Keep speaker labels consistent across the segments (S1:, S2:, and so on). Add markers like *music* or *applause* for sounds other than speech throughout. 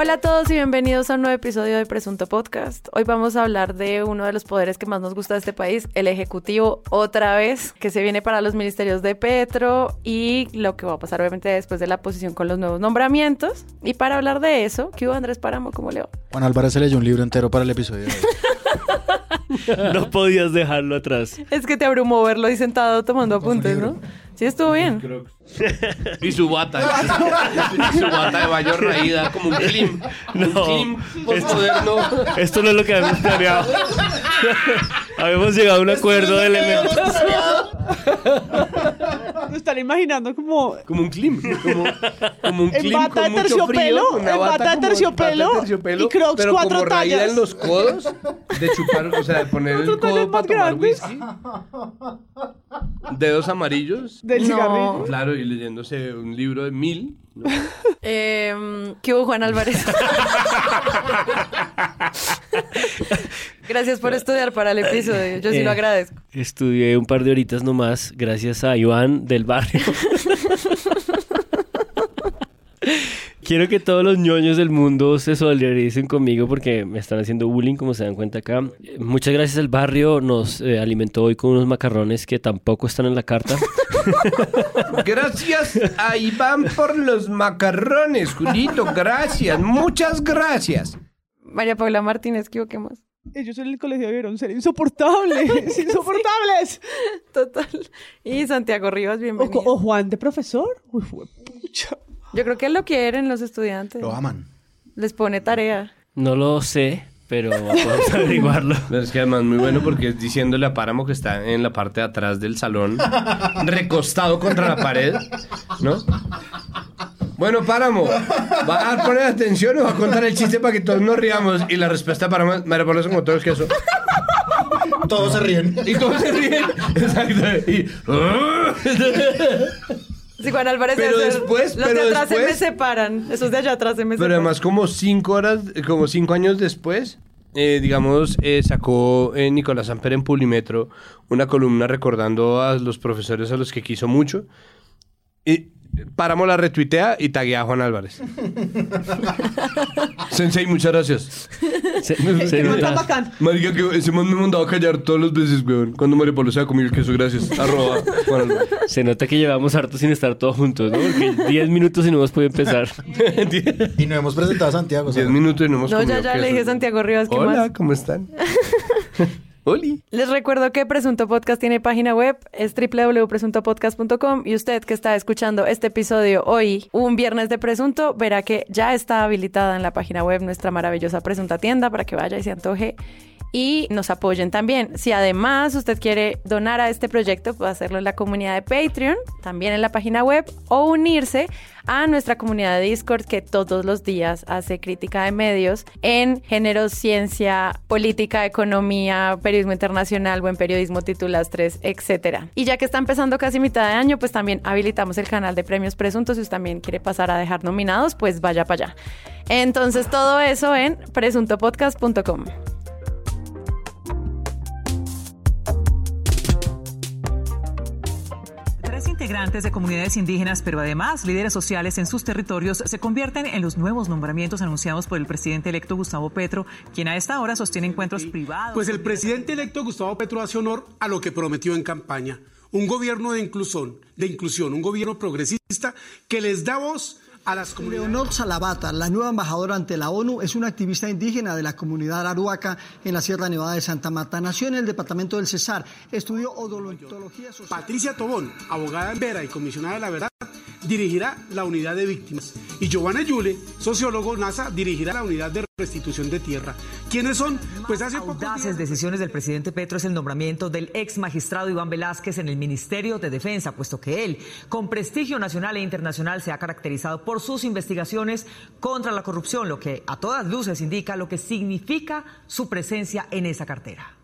S1: Hola a todos y bienvenidos a un nuevo episodio de Presunto Podcast. Hoy vamos a hablar de uno de los poderes que más nos gusta de este país, el Ejecutivo, otra vez, que se viene para los ministerios de Petro y lo que va a pasar obviamente después de la posición con los nuevos nombramientos. Y para hablar de eso, ¿qué hubo Andrés Páramo? ¿Cómo le va?
S2: Juan Álvarez se leyó un libro entero para el episodio de hoy. *laughs* *laughs*
S3: No podías dejarlo atrás.
S1: Es que te abrumó verlo ahí sentado tomando apuntes, ¿no? Sí, estuvo bien. *laughs*
S4: Y su bata. y su bata de baño raída, como un clim.
S3: No.
S4: Un clim.
S3: Esto no es lo que habíamos planeado. *laughs* habíamos llegado a un acuerdo de elementos.
S5: Lo están imaginando como
S4: Como un clim. Como, como un
S5: En
S4: clim
S5: bata
S4: con
S5: de
S4: mucho
S5: terciopelo,
S4: frío.
S5: En bata de terciopelo
S4: bata de terciopelo,
S5: y Crocs
S4: pero
S5: cuatro
S4: como raída
S5: tallas.
S4: en los codos. De chupar, o sea, de poner el codo para tomar
S5: grandes.
S4: whisky. Dedos amarillos.
S5: del
S1: No.
S5: cigarrillo.
S4: Claro, y leyéndose un libro de mil. ¿no?
S1: Eh, ¿Qué hubo Juan Álvarez? Gracias por estudiar para el episodio. Yo sí lo
S3: Eh,
S1: agradezco.
S3: Estudié un par de horitas nomás, gracias a Iván del barrio. *laughs* Quiero que todos los ñoños del mundo se solidaricen conmigo porque me están haciendo bullying, como se dan cuenta acá. Muchas gracias al barrio, nos eh, alimentó hoy con unos macarrones que tampoco están en la carta. *laughs*
S4: Gracias a Iván por los macarrones, Julito. Gracias, muchas gracias.
S1: María Paula Martínez, ¿qué más?
S5: Ellos en el colegio debieron ser insoportables. *laughs* insoportables.
S1: Total. Y Santiago Rivas,
S5: O,
S1: bienvenido.
S5: o Juan de profesor. Uy, fue pucha.
S1: Yo creo que lo quieren los estudiantes.
S2: Lo aman.
S1: Les pone tarea.
S3: No lo sé, pero *laughs* podemos averiguarlo.
S4: Pero es que además muy bueno porque es diciéndole a Páramo que está en la parte de atrás del salón, recostado contra la pared, ¿no? Bueno, Páramo, ¿va a poner atención o va a contar el chiste para que todos nos riamos? Y la respuesta de Páramo Paula es como todo el queso.
S2: Todos se ríen.
S4: Y todos se ríen. Exacto. Y, *laughs*
S1: Si Juan Álvarez
S4: Pero después-
S1: los
S4: pero
S1: de atrás se me separan. Esos de allá atrás se me
S4: Pero
S1: separan.
S4: además como cinco horas, como cinco años después, eh, digamos, eh, sacó eh, Nicolás Amper en Pulimetro una columna recordando a los profesores a los que quiso mucho. Y Páramo la retuitea y taguea a Juan Álvarez. *laughs* Sensei, muchas gracias.
S3: Se,
S5: bacán.
S4: Marica, que ese man me mandaba a callar todas las veces, weón. Cuando María Pablo se ha comido el queso, gracias. Arroba Juan Álvarez.
S3: Se nota que llevamos harto sin estar todos juntos, ¿no? Porque 10 minutos y no hemos podido empezar.
S2: Y no hemos presentado a Santiago. o sea,
S4: Diez minutos y no hemos
S1: No, ya, ya le
S4: queso.
S1: dije a Santiago Rivas, ¿qué
S4: Hola,
S1: más?
S4: ¿cómo están? *laughs*
S1: Les recuerdo que Presunto Podcast tiene página web, es www.presuntopodcast.com y usted que está escuchando este episodio hoy, un viernes de Presunto, verá que ya está habilitada en la página web nuestra maravillosa Presunta Tienda para que vaya y se antoje y nos apoyen también. Si además usted quiere donar a este proyecto, puede hacerlo en la comunidad de Patreon, también en la página web o unirse a nuestra comunidad de Discord que todos los días hace crítica de medios en género, ciencia, política, economía, periodismo internacional, buen periodismo, titulastres, etcétera. Y ya que está empezando casi mitad de año, pues también habilitamos el canal de premios presuntos. Si usted también quiere pasar a dejar nominados, pues vaya para allá. Entonces todo eso en presuntopodcast.com.
S6: integrantes de comunidades indígenas, pero además líderes sociales en sus territorios, se convierten en los nuevos nombramientos anunciados por el presidente electo Gustavo Petro, quien a esta hora sostiene encuentros privados.
S7: Pues el presidente electo Gustavo Petro hace honor a lo que prometió en campaña. Un gobierno de inclusión, de inclusión, un gobierno progresista que les da voz a las.
S8: Leonor Salavata, la nueva embajadora ante la ONU, es una activista indígena de la comunidad aruaca en la Sierra Nevada de Santa Marta. Nació en el departamento del Cesar, estudió odontología social.
S7: Patricia Tobón, abogada en Vera y comisionada de la verdad, dirigirá la unidad de víctimas. Y Giovanna Yule, sociólogo NASA, dirigirá la unidad de restitución de tierra. ¿Quiénes son? Pues hace poco
S6: audaces decisiones del presidente Petro es el nombramiento del ex magistrado Iván Velázquez en el Ministerio de Defensa, puesto que él, con prestigio nacional e internacional, se ha caracterizado por sus investigaciones contra la corrupción, lo que a todas luces indica lo que significa su presencia en esa cartera.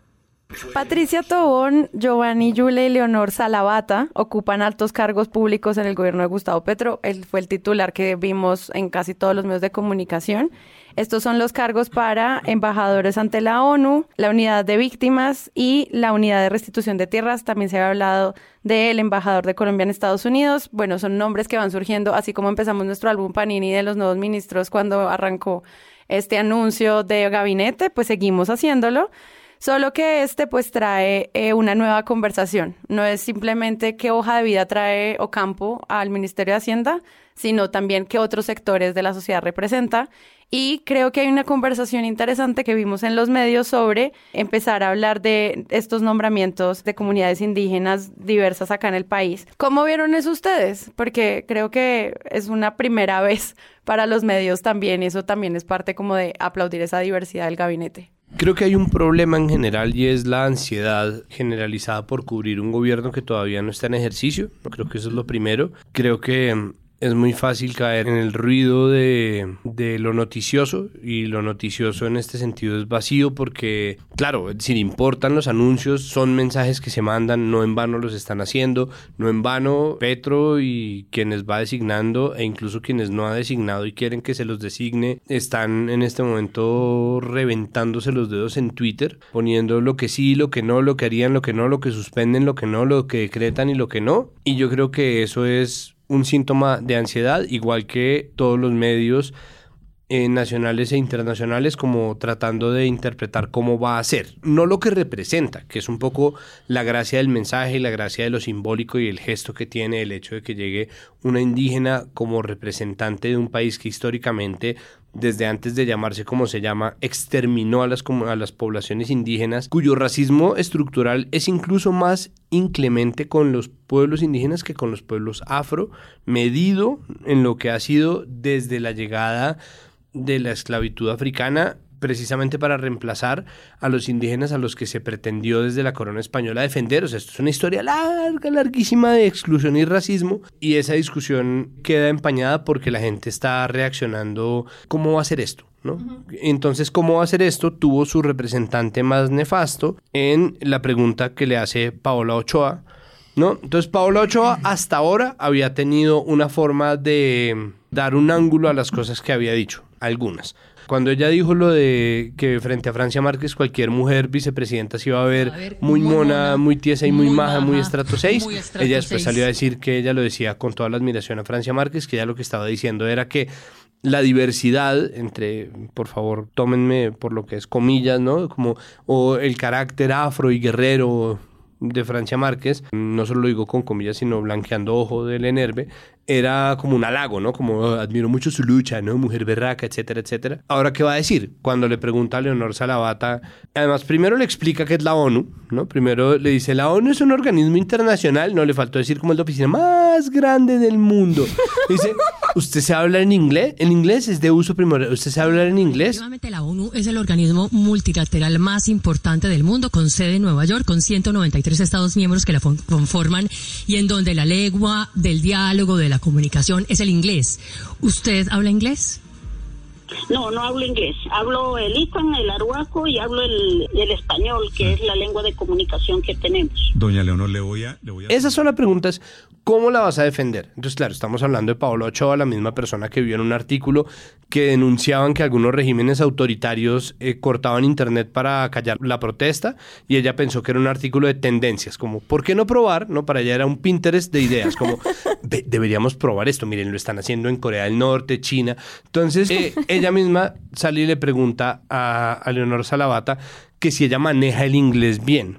S1: Patricia Tobón, Giovanni Yule y Leonor Salavata ocupan altos cargos públicos en el gobierno de Gustavo Petro. Él fue el titular que vimos en casi todos los medios de comunicación. Estos son los cargos para embajadores ante la ONU, la unidad de víctimas y la unidad de restitución de tierras. También se ha hablado del embajador de Colombia en Estados Unidos. Bueno, son nombres que van surgiendo, así como empezamos nuestro álbum Panini de los nuevos ministros cuando arrancó este anuncio de gabinete, pues seguimos haciéndolo. Solo que este pues trae eh, una nueva conversación. No es simplemente qué hoja de vida trae Ocampo al Ministerio de Hacienda, sino también qué otros sectores de la sociedad representa. Y creo que hay una conversación interesante que vimos en los medios sobre empezar a hablar de estos nombramientos de comunidades indígenas diversas acá en el país. ¿Cómo vieron eso ustedes? Porque creo que es una primera *laughs* vez para los medios también eso también es parte como de aplaudir esa diversidad del gabinete.
S4: Creo que hay un problema en general y es la ansiedad generalizada por cubrir un gobierno que todavía no está en ejercicio. Creo que eso es lo primero. Creo que es muy fácil caer en el ruido de, de, lo noticioso y lo noticioso en este sentido es vacío porque, claro, si importan los anuncios, son mensajes que se mandan, no en vano los están haciendo, no en vano Petro y quienes va designando e incluso quienes no ha designado y quieren que se los designe están en este momento reventándose los dedos en Twitter, poniendo lo que sí, lo que no, lo que harían, lo que no, lo que suspenden, lo que no, lo que decretan y lo que no. Y yo creo que eso es un síntoma de ansiedad, igual que todos los medios eh, nacionales e internacionales, como tratando de interpretar cómo va a ser, no lo que representa, que es un poco la gracia del mensaje y la gracia de lo simbólico y el gesto que tiene el hecho de que llegue una indígena como representante de un país que históricamente desde antes de llamarse como se llama, exterminó a las, a las poblaciones indígenas, cuyo racismo estructural es incluso más inclemente con los pueblos indígenas que con los pueblos afro, medido en lo que ha sido desde la llegada de la esclavitud africana precisamente para reemplazar a los indígenas a los que se pretendió desde la corona española defender. O sea, esto es una historia larga, larguísima de exclusión y racismo y esa discusión queda empañada porque la gente está reaccionando, ¿cómo va a ser esto? ¿No? Entonces, ¿cómo va a ser esto? Tuvo su representante más nefasto en la pregunta que le hace Paola Ochoa, ¿no? Entonces, Paola Ochoa hasta ahora había tenido una forma de dar un ángulo a las cosas que había dicho, algunas. Cuando ella dijo lo de que frente a Francia Márquez cualquier mujer vicepresidenta se iba a ver, muy, mona, muy tiesa y muy, maja, muy estrato 6, ella después salió a decir que ella lo decía con toda la admiración a Francia Márquez, que ella lo que estaba diciendo era que la diversidad entre, por favor, tómenme por lo que es comillas, ¿no? Como, o el carácter afro y guerrero de Francia Márquez, no solo lo digo con comillas, sino blanqueando ojo del Enerve, era como un halago, ¿no? Como oh, admiro mucho su lucha, ¿no? Mujer berraca, etcétera, etcétera. Ahora, ¿qué va a decir? Cuando le pregunta a Leonor Salavata, además, primero le explica que es la ONU, ¿no? Primero le dice, la ONU es un organismo internacional, no le faltó decir como es la oficina más grande del mundo. *laughs* dice, ¿usted se habla en inglés? En inglés es de uso primordial. ¿Usted se habla en inglés?
S9: La ONU es el organismo multilateral más importante del mundo, con sede en Nueva York, con 193 estados miembros que la conforman y en donde la lengua del diálogo, de la comunicación es el inglés. ¿Usted habla inglés?
S10: No, no hablo inglés. Hablo el ipan, el aruaco y hablo el, el, español, que es la lengua de comunicación que tenemos.
S11: Doña Leonor, le voy a... Le voy a...
S4: Esas son las preguntas. ¿Cómo la vas a defender? Entonces, claro, estamos hablando de Pablo Ochoa, la misma persona que vio en un artículo que denunciaban que algunos regímenes autoritarios eh, cortaban internet para callar la protesta y ella pensó que era un artículo de tendencias, como ¿por qué no probar? No, para ella era un Pinterest de ideas, como *laughs* deberíamos probar esto, miren, lo están haciendo en Corea del Norte, China. Entonces, eh, *laughs* ella misma sale y le pregunta a, a Leonor Salavata que si ella maneja el inglés bien.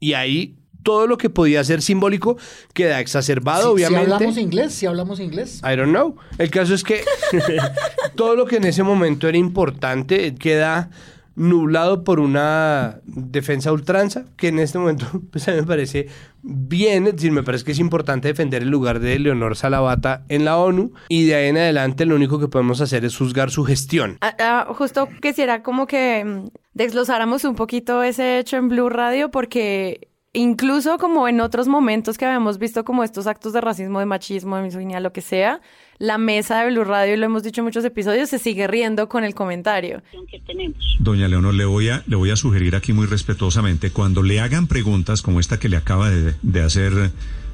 S4: Y ahí todo lo que podía ser simbólico queda exacerbado, obviamente.
S2: Si hablamos inglés, si hablamos inglés.
S4: I don't know. El caso es que *laughs* *laughs* todo lo que en ese momento era importante queda nublado por una defensa ultranza, que en este momento *laughs* pues, a mí me parece bien, es decir, me parece que es importante defender el lugar de Leonor Salavata en la ONU y de ahí en adelante lo único que podemos hacer es juzgar su gestión.
S1: Ah, ah, justo quisiera como que mm, desglosáramos un poquito ese hecho en Blue Radio porque incluso como en otros momentos que habíamos visto como estos actos de racismo, de machismo, de misoginia, lo que sea, la mesa de Blue Radio, y lo hemos dicho en muchos episodios, se sigue riendo con el comentario.
S11: Doña Leonor, le voy, a, le voy a sugerir aquí muy respetuosamente, cuando le hagan preguntas como esta que le acaba de, de hacer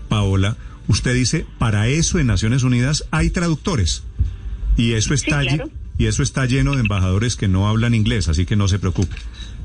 S11: Paola, usted dice, para eso en Naciones Unidas hay traductores. Y eso está
S10: Sí, claro.
S11: allí, y eso está lleno de embajadores que no hablan inglés, así que no se preocupe.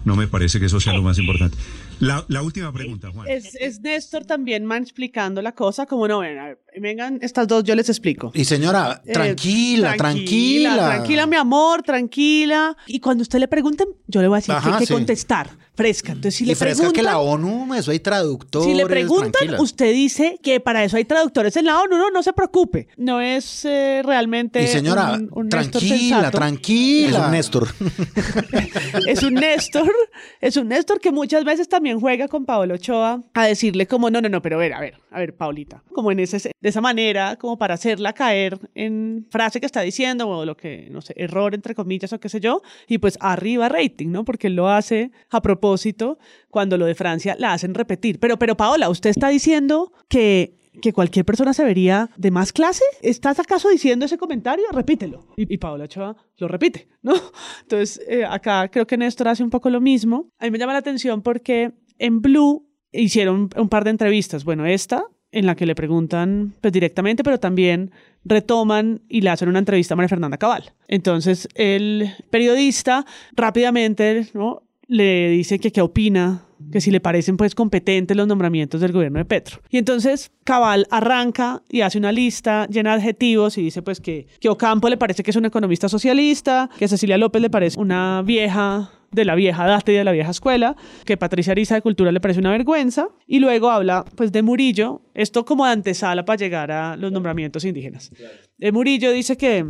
S11: No me parece que eso sea lo más importante. La, última pregunta, Juan.
S5: Es, es Néstor también explicando la cosa, como no, a ver, vengan estas dos, yo les explico.
S2: Y señora,
S5: Eh,
S2: tranquila, tranquila.
S5: Tranquila, mi amor, tranquila. Y cuando usted le pregunten, yo le voy a decir que hay que
S2: sí.
S5: contestar, fresca. Entonces, si
S2: y
S5: le
S2: fresca
S5: preguntan,
S2: que la ONU, eso hay traductores.
S5: si le preguntan,
S2: tranquila.
S5: usted dice que para eso hay traductores en la ONU, no, no se preocupe. No es eh, realmente
S2: Y señora,
S5: un- un Néstor
S2: tranquila, tranquila. Es un Néstor. *laughs*
S5: es un Néstor, es un Néstor que muchas veces también juega con Paolo Ochoa a decirle como, no, no, no, pero a ver, a ver, a ver, Paulita, como en ese, de esa manera, como para hacerla caer en frase que está diciendo o lo que, no sé, error entre comillas o qué sé yo, y pues arriba rating, ¿no? Porque él lo hace a propósito cuando lo de Francia la hacen repetir. Pero, pero Paola, usted está diciendo que que cualquier persona se vería de más clase? ¿Estás acaso diciendo ese comentario? Repítelo. Y, y Paola Ochoa lo repite, ¿no? Entonces, eh, acá creo que Néstor hace un poco lo mismo. A mí me llama la atención porque en Blue hicieron un par de entrevistas. Bueno, esta en la que le preguntan pues, directamente, pero también retoman y le hacen una entrevista a María Fernanda Cabal. Entonces, el periodista rápidamente ¿no? le dice que qué opina que si le parecen pues competentes los nombramientos del gobierno de Petro. Y entonces Cabal arranca y hace una lista llena de adjetivos y dice pues que, que Ocampo le parece que es un economista socialista, que Cecilia López le parece una vieja de la vieja data y de la vieja escuela, que Patricia Ariza de Cultura le parece una vergüenza, y luego habla pues de Murillo, esto como de antesala para llegar a los nombramientos indígenas. De Murillo dice que,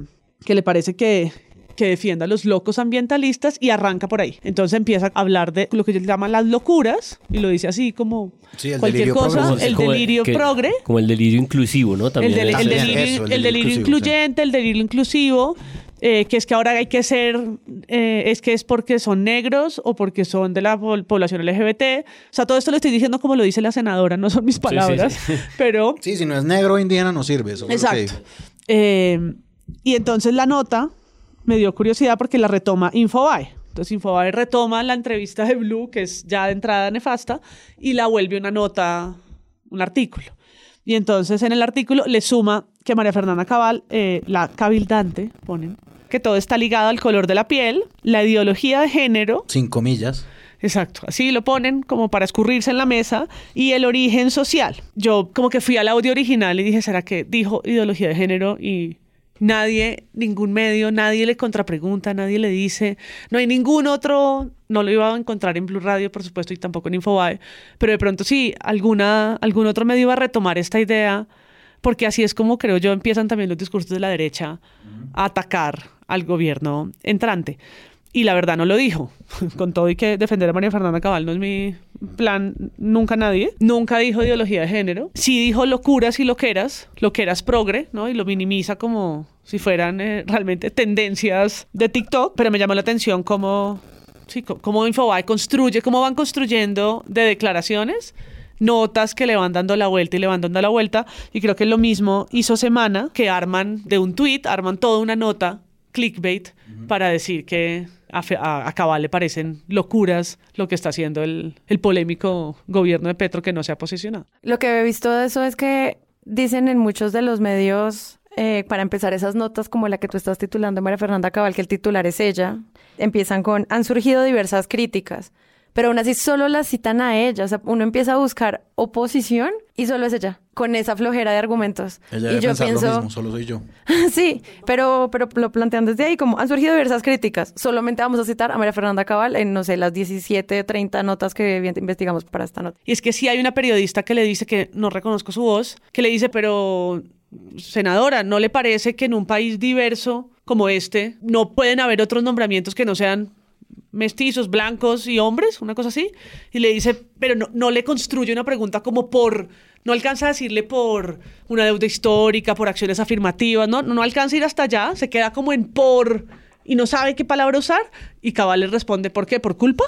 S5: que le parece que que defienda a los locos ambientalistas y arranca por ahí. Entonces empieza a hablar de lo que ellos llaman las locuras y lo dice así como
S2: Sí, el
S5: cualquier cosa,
S2: progre.
S5: el
S3: Como-
S5: delirio
S3: que-
S5: progre,
S3: Como el delirio inclusivo, ¿no?
S5: el,
S3: También
S5: el delirio,
S2: eso, el
S5: el
S2: delirio
S5: incluyente, el delirio inclusivo, eh, que es que ahora hay que ser, eh, es que es porque son negros o porque son de la población LGBT. O sea, todo esto lo estoy diciendo como lo dice la senadora, no son mis palabras, *laughs* pero
S2: Sí, si no es negro o indígena, no sirve. Eso
S5: Exacto. Eh, y entonces la nota me dio curiosidad porque la retoma Infobae. Entonces Infobae retoma la entrevista de Blue, que es ya de entrada nefasta, y la vuelve una nota, un artículo. Y entonces en el artículo le suma que María Fernanda Cabal, eh, la cabildante, ponen, que todo está ligado al color de la piel, la ideología de género,
S2: Sin comillas.
S5: Exacto, así lo ponen como para escurrirse en la mesa y el origen social. Yo como que fui al audio original y dije, ¿será que dijo ideología de género? Y nadie, ningún medio, nadie le contrapregunta, nadie le dice, no hay ningún otro, no lo iba a encontrar en Blue Radio, por supuesto, y tampoco en Infobae, pero de pronto sí, alguna, algún otro medio iba a retomar esta idea, porque así es como creo yo empiezan también los discursos de la derecha a atacar al gobierno entrante. Y la verdad no lo dijo. *laughs* Con todo y que defender a María Fernanda Cabal no es mi plan, nunca nadie. Nunca dijo ideología de género. Sí dijo locuras y loqueras, loqueras progre, ¿no? Y lo minimiza como si fueran eh, realmente tendencias de TikTok. Pero me llamó la atención cómo, sí, cómo Infobae construye, cómo van construyendo de declaraciones notas que le van dando la vuelta y le van dando la vuelta. Y creo que lo mismo hizo Semana, que arman de un tweet, arman toda una nota, clickbait, para decir que a, Fe- a, a Cabal le parecen locuras lo que está haciendo el, el polémico gobierno de Petro que no se ha posicionado.
S1: Lo que he visto de eso es que dicen en muchos de los medios, eh, para empezar esas notas como la que tú estás titulando, María Fernanda Cabal, que el titular es ella, empiezan con, han surgido diversas críticas, pero aún así solo la citan a ella, o sea, uno empieza a buscar oposición y solo es ella, con esa flojera de argumentos.
S2: Ella
S1: y
S2: debe
S1: yo
S2: pensar
S1: pienso,
S2: lo mismo, solo soy yo. *laughs*
S1: sí, pero, pero lo plantean desde ahí, como han surgido diversas críticas. Solamente vamos a citar a María Fernanda Cabal en, no sé, las 17, 30 notas que investigamos para esta nota.
S5: Y es que sí hay una periodista que le dice que no reconozco su voz, que le dice, pero senadora, ¿no le parece que en un país diverso como este no pueden haber otros nombramientos que no sean mestizos, blancos y hombres, una cosa así? Y le dice, pero no, no le construye una pregunta como por, no alcanza a decirle por una deuda histórica, por acciones afirmativas, no, no alcanza a ir hasta allá, se queda como en por y no sabe qué palabra usar y Cabal le responde, ¿por qué? ¿Por culpa?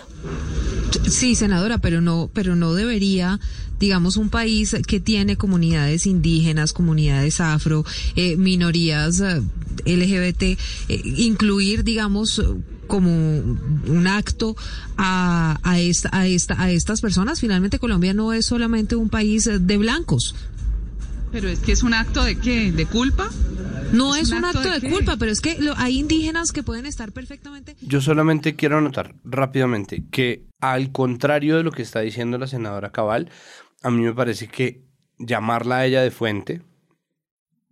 S12: Sí, senadora, pero no, pero no debería, digamos, un país que tiene comunidades indígenas, comunidades afro, eh, minorías eh, LGBT, eh, incluir, digamos, como un acto a, a, esta, a, esta, a estas personas. Finalmente, Colombia no es solamente un país de blancos.
S13: Pero es que es un acto de qué? ¿De culpa?
S12: No es, un, acto, de, culpa, pero es que hay indígenas que pueden estar perfectamente.
S4: Yo solamente quiero anotar rápidamente que al contrario de lo que está diciendo la senadora Cabal, a mí me parece que llamarla a ella de fuente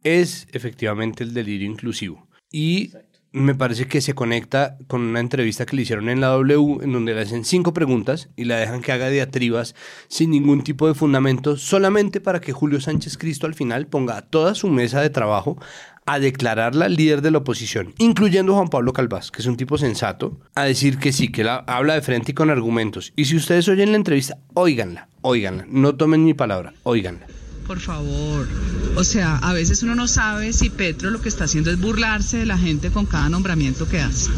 S4: es efectivamente el delirio inclusivo. Y me parece que se conecta con una entrevista que le hicieron en la W, en donde le hacen cinco preguntas y la dejan que haga diatribas sin ningún tipo de fundamento, solamente para que Julio Sánchez Cristo al final ponga a toda su mesa de trabajo a declararla líder de la oposición, incluyendo Juan Pablo Calvás, que es un tipo sensato, a decir que sí, que la, habla de frente y con argumentos. Y si ustedes oyen la entrevista, óiganla, óiganla, no tomen mi palabra, óiganla.
S13: Por favor. O sea, a veces uno no sabe si Petro lo que está haciendo es burlarse de la gente con cada nombramiento que hace.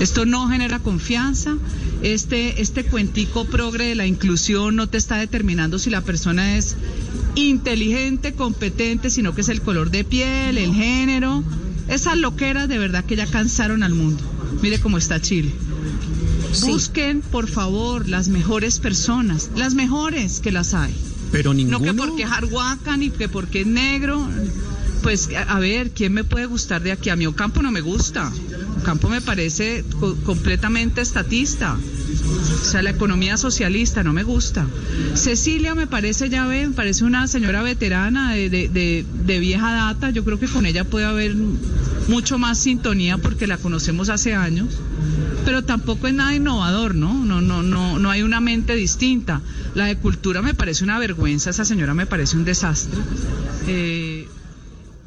S13: Esto no genera confianza. Este, este cuentico progre de la inclusión no te está determinando si la persona es inteligente, competente, sino que es el color de piel, el género. Esas loqueras de verdad que ya cansaron al mundo. Mire cómo está Chile. Busquen, por favor, las mejores personas, las mejores que las hay.
S2: Pero ninguno...
S13: No que porque es arhuaca ni que porque es negro. Pues a ver, ¿quién me puede gustar de aquí? A mí Ocampo no me gusta. Ocampo me parece completamente estatista. O sea, la economía socialista no me gusta. Cecilia me parece, ya ve, me parece una señora veterana de, de, de, vieja data. Yo creo que con ella puede haber mucho más sintonía porque la conocemos hace años. Pero tampoco es nada innovador, ¿no? No, no, no, no hay una mente distinta. La de cultura me parece una vergüenza, esa señora me parece un desastre. Eh...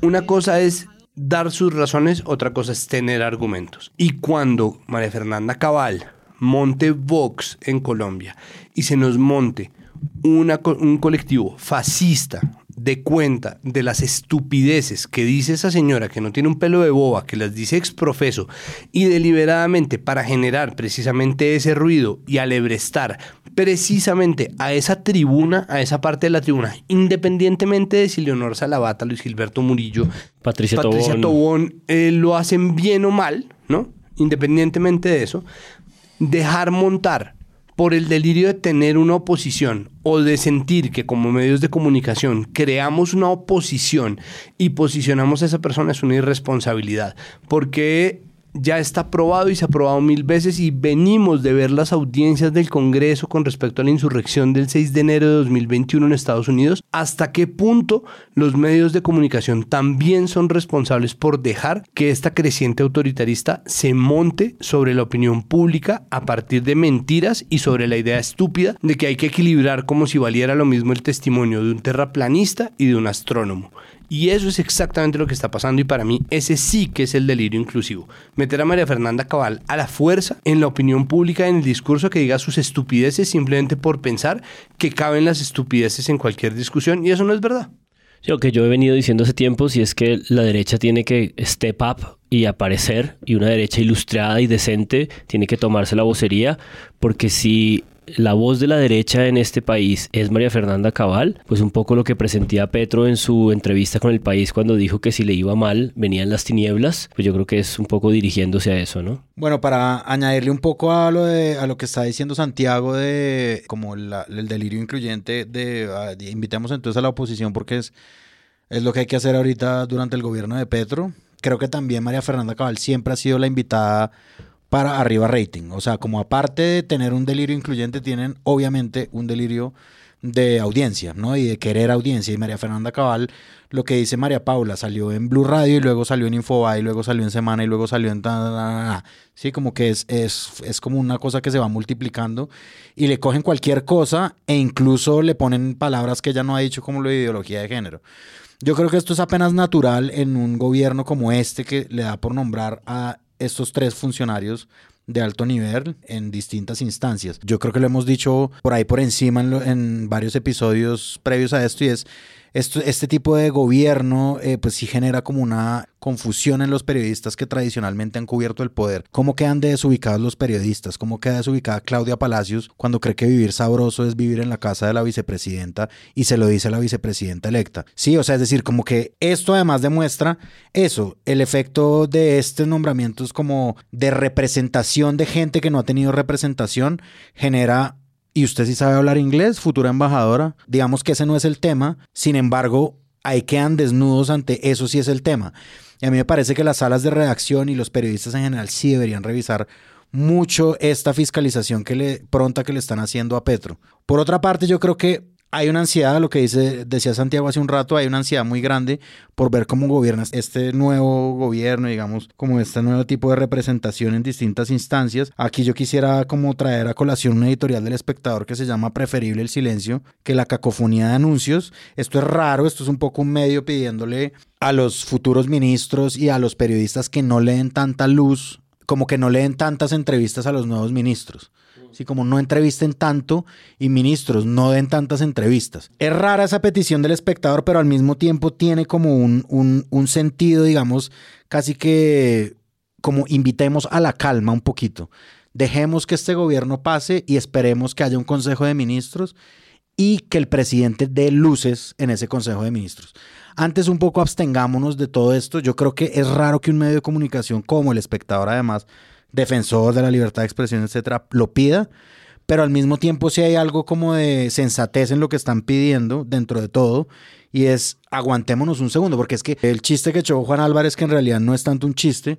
S4: Una cosa es dar sus razones, otra cosa es tener argumentos. Y cuando María Fernanda Cabal monte Vox en Colombia y se nos monte un colectivo fascista de cuenta de las estupideces que dice esa señora que no tiene un pelo de boba, que las dice exprofeso y deliberadamente para generar precisamente ese ruido y alebrestar precisamente a esa tribuna, a esa parte de la tribuna, independientemente de si Leonor Salavata, Luis Gilberto Murillo,
S3: Patricia,
S4: Patricia Tobón, eh, lo hacen bien o mal, ¿no? Independientemente de eso, dejar montar por el delirio de tener una oposición o de sentir que como medios de comunicación creamos una oposición y posicionamos a esa persona es una irresponsabilidad. Porque ya está aprobado y se ha aprobado mil veces y venimos de ver las audiencias del Congreso con respecto a la insurrección del 6 de enero de 2021 en Estados Unidos, hasta qué punto los medios de comunicación también son responsables por dejar que esta creciente autoritarista se monte sobre la opinión pública a partir de mentiras y sobre la idea estúpida de que hay que equilibrar como si valiera lo mismo el testimonio de un terraplanista y de un astrónomo. Y eso es exactamente lo que está pasando y para mí ese sí que es el delirio inclusivo. Meter a María Fernanda Cabal a la fuerza en la opinión pública, en el discurso que diga sus estupideces simplemente por pensar que caben las estupideces en cualquier discusión y eso no es verdad.
S3: Sí, lo que yo he venido diciendo hace tiempo, si es que la derecha tiene que step up y aparecer y una derecha ilustrada y decente tiene que tomarse la vocería porque si la voz de la derecha en este país es María Fernanda Cabal, pues un poco lo que presentía Petro en su entrevista con el país cuando dijo que si le iba mal venían las tinieblas, pues yo creo que es un poco dirigiéndose a eso, ¿no?
S2: Bueno, para añadirle un poco a lo de a lo que está diciendo Santiago de como el delirio incluyente de, ah, de, invitemos entonces a la oposición porque es es lo que hay que hacer ahorita durante el gobierno de Petro. Creo que también María Fernanda Cabal siempre ha sido la invitada para arriba rating. O sea, como aparte de tener un delirio incluyente, tienen obviamente un delirio de audiencia, ¿no? Y de querer audiencia. Y María Fernanda Cabal, lo que dice María Paula, salió en Blue Radio y luego salió en Infobae y luego salió en Semana y luego salió en... Sí, como que es, es, es como una cosa que se va multiplicando y le cogen cualquier cosa e incluso le ponen palabras que ella no ha dicho como lo de ideología de género. Yo creo que esto es apenas natural en un gobierno como este que le da por nombrar a estos tres funcionarios de alto nivel en distintas instancias. Yo creo que lo hemos dicho por ahí por encima en, varios episodios previos a esto y es este tipo de gobierno eh, pues sí genera como una confusión en los periodistas que tradicionalmente han cubierto el poder. ¿Cómo quedan de desubicados los periodistas? ¿Cómo queda desubicada Claudia Palacios cuando cree que vivir sabroso es vivir en la casa de la vicepresidenta y se lo dice la vicepresidenta electa? Sí, o sea, es decir, como que esto además demuestra eso, el efecto de este nombramiento es como de representación de gente que no ha tenido representación genera y usted sí sabe hablar inglés, futura embajadora. Digamos que ese no es el tema. Sin embargo, ahí quedan desnudos ante eso sí es el tema. Y a mí me parece que las salas de redacción y los periodistas en general sí deberían revisar mucho esta fiscalización que le pronta que le están haciendo a Petro. Por otra parte, yo creo que hay una ansiedad, lo que dice, decía Santiago hace un rato, hay una ansiedad muy grande por ver cómo gobierna este nuevo gobierno, digamos, como este nuevo tipo de representación en distintas instancias. Aquí yo quisiera como traer a colación una editorial del espectador que se llama Preferible el silencio, que la cacofonía de anuncios. Esto es raro, esto es un poco un medio pidiéndole a los futuros ministros y a los periodistas que no leen tanta luz, como que no leen tantas entrevistas a los nuevos ministros. Así como no entrevisten tanto y ministros no den tantas entrevistas. Es rara esa petición del espectador, pero al mismo tiempo tiene como un, un, sentido, digamos, casi que como invitemos a la calma un poquito. Dejemos que este gobierno pase y esperemos que haya un consejo de ministros y que el presidente dé luces en ese consejo de ministros. Antes un poco abstengámonos de todo esto. Yo creo que es raro que un medio de comunicación como el espectador además defensor de la libertad de expresión, etcétera, lo pida, pero al mismo tiempo si hay algo como de sensatez en lo que están pidiendo dentro de todo y es aguantémonos un segundo, porque es que el chiste que echó Juan Álvarez, que en realidad no es tanto un chiste,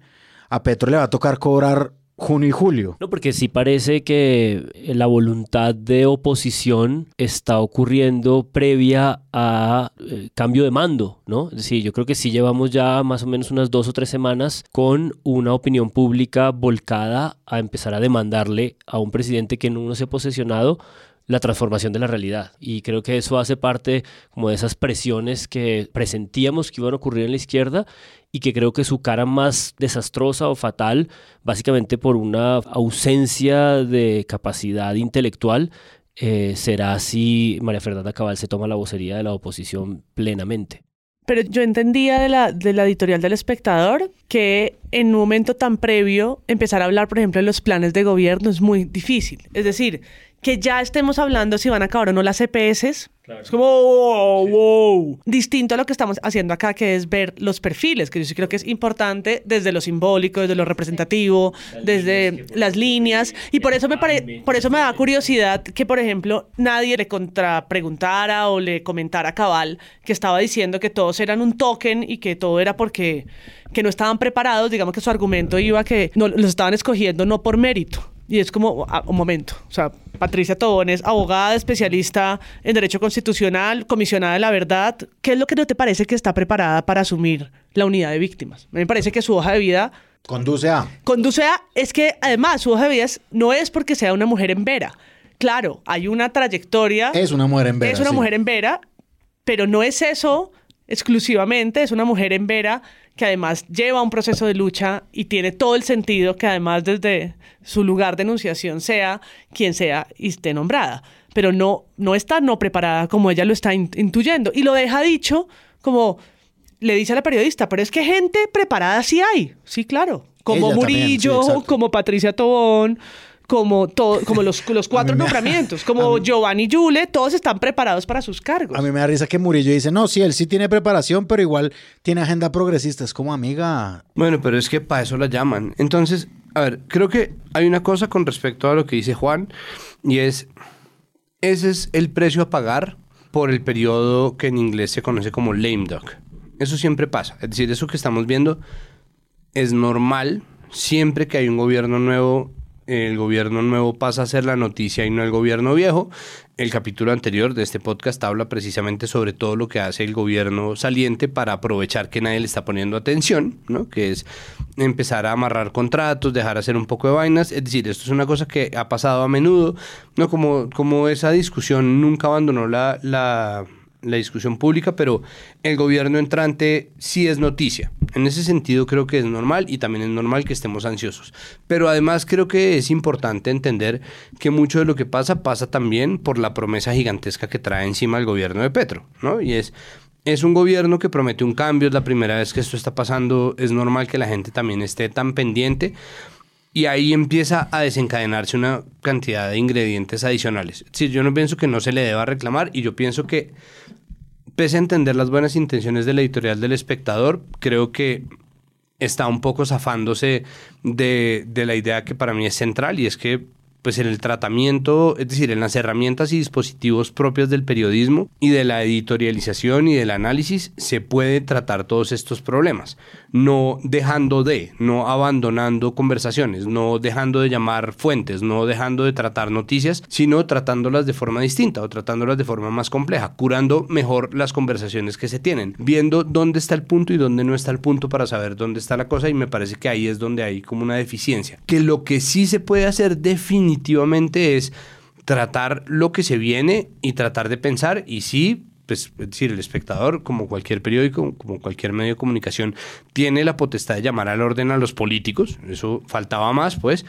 S2: a Petro le va a tocar cobrar junio y julio.
S3: No, porque sí parece que la voluntad de oposición está ocurriendo previa a eh, cambio de mando, ¿no? Es decir, yo creo que sí llevamos ya más o menos unas dos o tres semanas con una opinión pública volcada a empezar a demandarle a un presidente que no se ha posesionado la transformación de la realidad. Y creo que eso hace parte como de esas presiones que presentíamos que iban a ocurrir en la izquierda y que creo que su cara más desastrosa o fatal, básicamente por una ausencia de capacidad intelectual, eh, será si María Fernanda Cabal se toma la vocería de la oposición plenamente.
S5: Pero yo entendía de la, de la editorial del espectador que en un momento tan previo empezar a hablar, por ejemplo, de los planes de gobierno es muy difícil. Es decir, que ya estemos hablando si van a acabar o no las EPS. Es como, wow, Distinto a lo que estamos haciendo acá, que es ver los perfiles, que yo sí creo que es importante desde lo simbólico, desde lo representativo, desde las líneas. Y por eso, me por eso me da curiosidad que, por ejemplo, nadie le contrapreguntara o le comentara a Cabal que estaba diciendo que todos eran un token y que todo era porque que no estaban preparados. Digamos que su argumento iba que no, los estaban escogiendo no por mérito y es como, un momento, o sea, Patricia Tobón es abogada, especialista en Derecho Constitucional, comisionada de la verdad. ¿Qué es lo que no te parece que está preparada para asumir la unidad de víctimas? Me parece que su hoja de vida...
S2: Conduce a...
S5: Conduce a... Es que además su hoja de vida no es porque sea una mujer en vera. Claro, hay una trayectoria...
S2: Es una mujer en vera.
S5: Es una mujer en vera, pero no es eso exclusivamente, es una mujer en vera que además lleva un proceso de lucha y tiene todo el sentido que además desde su lugar de enunciación sea quien sea y esté nombrada, pero no, no está no preparada como ella lo está intuyendo. Y lo deja dicho como le dice a la periodista, pero es que gente preparada sí hay, sí, claro, como Murillo, como Patricia Tobón, como, todo, como los, los cuatro nombramientos, como *laughs* Giovanni Yule, todos están preparados para sus cargos.
S2: A mí me da risa que Murillo dice, no, sí, él sí tiene preparación, pero igual tiene agenda progresista, es como amiga.
S4: Bueno, pero es que para eso la llaman. Entonces, a ver, creo que hay una cosa con respecto a lo que dice Juan, y es, ese es el precio a pagar por el periodo que en inglés se conoce como lame duck. Eso siempre pasa. Es decir, eso que estamos viendo es normal siempre que hay un gobierno nuevo el gobierno nuevo pasa a ser la noticia y no el gobierno viejo. El capítulo anterior de este podcast habla precisamente sobre todo lo que hace el gobierno saliente para aprovechar que nadie le está poniendo atención, ¿no? que es empezar a amarrar contratos, dejar hacer un poco de vainas. Es decir, esto es una cosa que ha pasado a menudo, ¿no? como, como esa discusión nunca abandonó la, la, la discusión pública, pero el gobierno entrante sí es noticia. En ese sentido creo que es normal y también es normal que estemos ansiosos. Pero además creo que es importante entender que mucho de lo que pasa pasa también por la promesa gigantesca que trae encima el gobierno de Petro, ¿no? Y es es un gobierno que promete un cambio, es la primera vez que esto está pasando, es normal que la gente también esté tan pendiente y ahí empieza a desencadenarse una cantidad de ingredientes adicionales. Sí, yo no pienso que no se le deba reclamar y yo pienso que pese a entender las buenas intenciones de la editorial del espectador, creo que está un poco zafándose de, de la idea que para mí es central y es que pues en el tratamiento, es decir, en las herramientas y dispositivos propios del periodismo y de la editorialización y del análisis, se puede tratar todos estos problemas, no dejando de, no abandonando conversaciones, no dejando de llamar fuentes, no dejando de tratar noticias, sino tratándolas de forma distinta o tratándolas de forma más compleja, curando mejor las conversaciones que se tienen, viendo dónde está el punto y dónde no está el punto para saber dónde está la cosa y me parece que ahí es donde hay como una deficiencia. Que lo que sí se puede hacer definitivamente es tratar lo que se viene y tratar de pensar y sí, pues, es decir, el espectador, como cualquier periódico, como cualquier medio de comunicación, tiene la potestad de llamar al orden a los políticos, eso faltaba más, pues,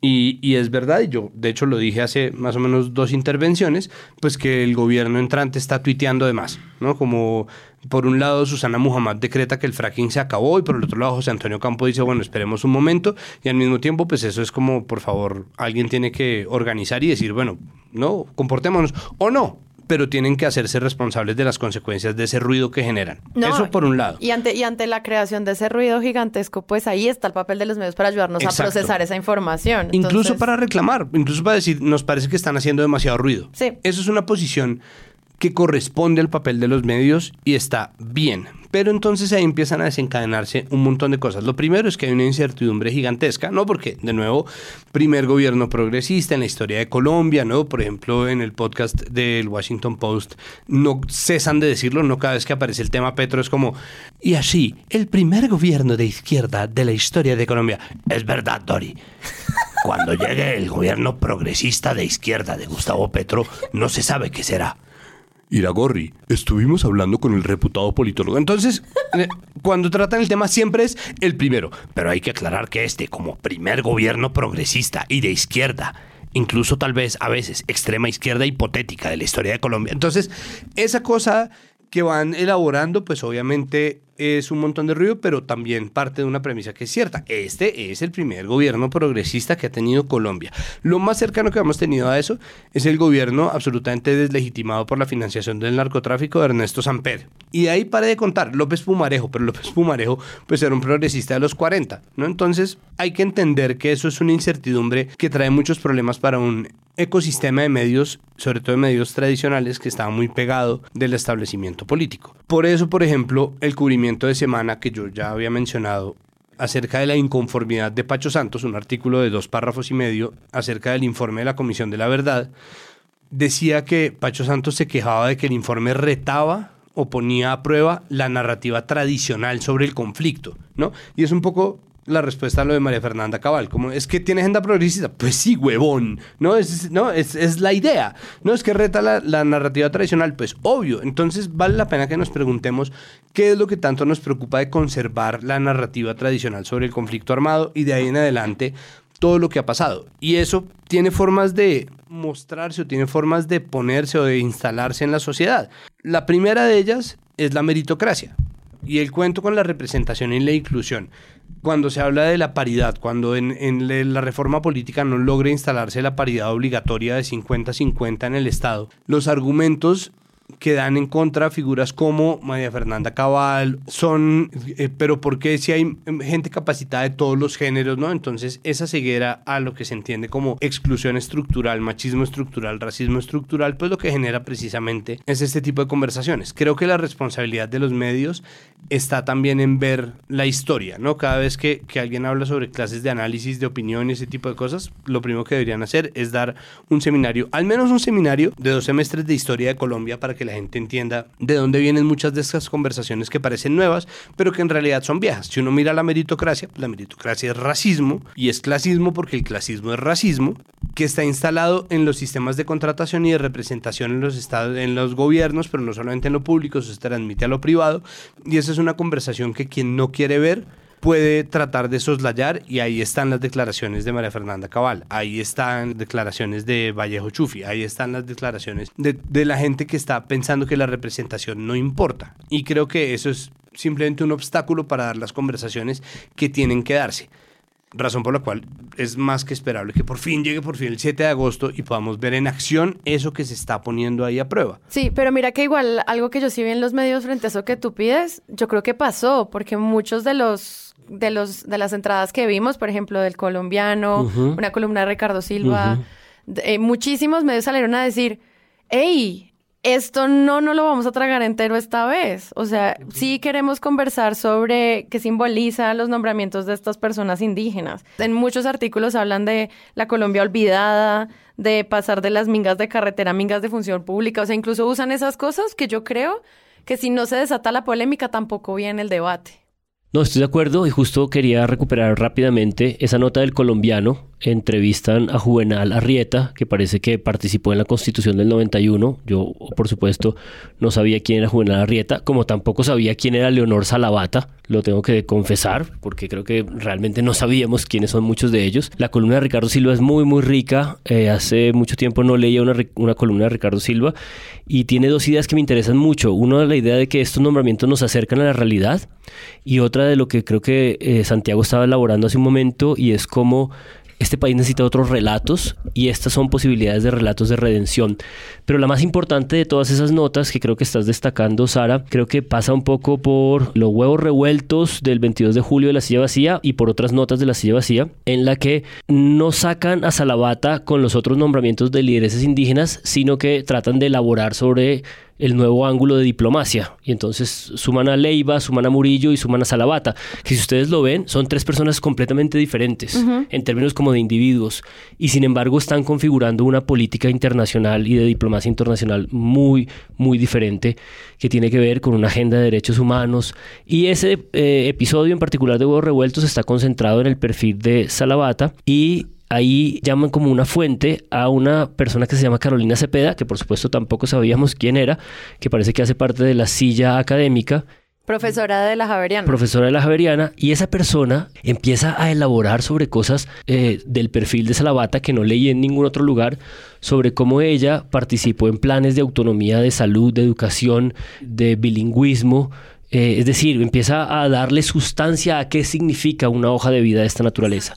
S4: y, y, es verdad, y yo de hecho lo dije hace más o menos dos intervenciones, pues que el gobierno entrante está tuiteando de más, ¿no? Como por un lado Susana Muhammad decreta que el fracking se acabó y por el otro lado José Antonio Campo dice, bueno, esperemos un momento y al mismo tiempo pues eso es como, por favor, alguien tiene que organizar y decir, bueno, no, comportémonos o no, pero tienen que hacerse responsables de las consecuencias de ese ruido que generan. Eso por un lado.
S1: Y ante, y ante la creación de ese ruido gigantesco, pues ahí está el papel de los medios para ayudarnos a procesar esa información.
S4: Incluso para reclamar, incluso para decir, nos parece que están haciendo demasiado ruido.
S1: Sí.
S4: Eso es una posición que corresponde al papel de los medios y está bien. Pero entonces ahí empiezan a desencadenarse un montón de cosas. Lo primero es que hay una incertidumbre gigantesca, ¿no? Porque, de nuevo, primer gobierno progresista en la historia de Colombia, ¿no? Por ejemplo, en el podcast del Washington Post, no cesan de decirlo, no cada vez que aparece el tema Petro es como, y así, el primer gobierno de izquierda de la historia de Colombia. Es verdad, Dori. Cuando llegue el gobierno progresista de izquierda de Gustavo Petro, no se sabe qué será. Iragorri, estuvimos hablando con el reputado politólogo. Entonces, *laughs* eh, cuando tratan el tema siempre es el primero. Pero hay que aclarar que este, como primer gobierno progresista y de izquierda, incluso tal vez a veces extrema izquierda hipotética de la historia de Colombia. Entonces, esa cosa que van elaborando, pues obviamente es un montón de ruido, pero también parte de una premisa que es cierta. Este es el primer gobierno progresista que ha tenido Colombia. Lo más cercano que hemos tenido a eso es el gobierno absolutamente deslegitimado por la financiación del narcotráfico de Ernesto Samper. Y de ahí pare de contar, López Pumarejo, pero López Pumarejo pues era un progresista de los 40, ¿no? Entonces hay que entender que eso es una incertidumbre que trae muchos problemas para un ecosistema de medios, sobre todo de medios tradicionales, que estaba muy pegado del establecimiento político. Por eso, por ejemplo, el cubrimiento de semana que yo ya había mencionado acerca de la inconformidad de Pacho Santos, un artículo de dos párrafos y medio acerca del informe de la Comisión de la Verdad, decía que Pacho Santos se quejaba de que el informe retaba o ponía a prueba la narrativa tradicional sobre el conflicto, ¿no? Y es un poco la respuesta a lo de María Fernanda Cabal, como es que tiene agenda progresista, pues sí, huevón, no es, no, es, es la idea, no es que reta la, la, narrativa tradicional, pues obvio, entonces vale la pena que nos preguntemos qué es lo que tanto nos preocupa de conservar la narrativa tradicional sobre el conflicto armado y de ahí en adelante todo lo que ha pasado. Y eso tiene formas de mostrarse o tiene formas de ponerse o de instalarse en la sociedad. La primera de ellas es la meritocracia y el cuento con la representación y la inclusión. Cuando se habla de la paridad, cuando en, la reforma política no logra instalarse la paridad obligatoria de 50-50 en el Estado, los argumentos que dan en contra figuras como María Fernanda Cabal, son, eh, pero ¿por qué si hay gente capacitada de todos los géneros, no? Entonces, esa ceguera a lo que se entiende como exclusión estructural, machismo estructural, racismo estructural, pues lo que genera precisamente es este tipo de conversaciones. Creo que la responsabilidad de los medios está también en ver la historia, ¿no? Cada vez que, que alguien habla sobre clases de análisis, de opinión y ese tipo de cosas, lo primero que deberían hacer es dar un seminario, al menos un seminario de dos semestres de historia de Colombia para que la gente entienda de dónde vienen muchas de estas conversaciones que parecen nuevas, pero que en realidad son viejas. Si uno mira la meritocracia, la meritocracia es racismo y es clasismo porque el clasismo es racismo, que está instalado en los sistemas de contratación y de representación en los estados, en los gobiernos, pero no solamente en lo público, eso se transmite a lo privado. Y esa es una conversación que quien no quiere ver puede tratar de soslayar y ahí están las declaraciones de María Fernanda Cabal, ahí están declaraciones de Vallejo Chufi, ahí están las declaraciones de, la gente que está pensando que la representación no importa. Y creo que eso es simplemente un obstáculo para dar las conversaciones que tienen que darse razón por la cual es más que esperable que por fin llegue por fin el 7 de agosto y podamos ver en acción eso que se está poniendo ahí a prueba.
S1: Sí, pero mira que igual algo que yo sí vi en los medios frente a eso que tú pides, yo creo que pasó, porque muchos de los de los de las entradas que vimos, por ejemplo, del colombiano, una columna de Ricardo Silva, eh, muchísimos medios salieron a decir, hey, esto no no lo vamos a tragar entero esta vez. O sea, sí queremos conversar sobre qué simboliza los nombramientos de estas personas indígenas. En muchos artículos hablan de la Colombia olvidada, de pasar de las mingas de carretera a mingas de función pública. O sea, incluso usan esas cosas que yo creo que si no se desata la polémica tampoco viene el debate.
S3: No, estoy de acuerdo y justo quería recuperar rápidamente esa nota del colombiano. Entrevistan a Juvenal Arrieta, que parece que participó en la constitución del 91. Yo, por supuesto, no sabía quién era Juvenal Arrieta, como tampoco sabía quién era Leonor Salavata, lo tengo que confesar, porque creo que realmente no sabíamos quiénes son muchos de ellos. La columna de Ricardo Silva es muy, muy rica. Eh, hace mucho tiempo no leía una, una columna de Ricardo Silva y tiene dos ideas que me interesan mucho. Una, la idea de que estos nombramientos nos acercan a la realidad y otra de lo que creo que eh, Santiago estaba elaborando hace un momento y es cómo este país necesita otros relatos y estas son posibilidades de relatos de redención. Pero la más importante de todas esas notas que creo que estás destacando, Sara, creo que pasa un poco por los huevos revueltos del 22 de julio de la silla vacía y por otras notas de la silla vacía, en la que no sacan a Salabata con los otros nombramientos de lideresas indígenas, sino que tratan de elaborar sobre el nuevo ángulo de diplomacia. Y entonces suman a Leiva, suman a Murillo y suman a Salabata, que si ustedes lo ven, son tres personas completamente diferentes
S14: Ujú.
S3: en términos como de individuos. Y sin embargo están configurando una política internacional y de diplomacia internacional muy, muy diferente, que tiene que ver con una agenda de derechos humanos. Y ese eh, episodio en particular de Huevos Revueltos está concentrado en el perfil de Salabata y ahí llaman como una fuente a una persona que se llama Carolina Cepeda, que por supuesto tampoco sabíamos quién era, que parece que hace parte de la silla académica,
S1: Profesora de la Javeriana.
S3: profesora de la Javeriana, y esa persona empieza a elaborar sobre cosas eh, del perfil de Salabata que no leí en ningún otro lugar, sobre cómo ella participó en planes de autonomía de salud, de educación, de bilingüismo. eh, es decir, empieza a darle sustancia a qué significa una hoja de vida de esta naturaleza.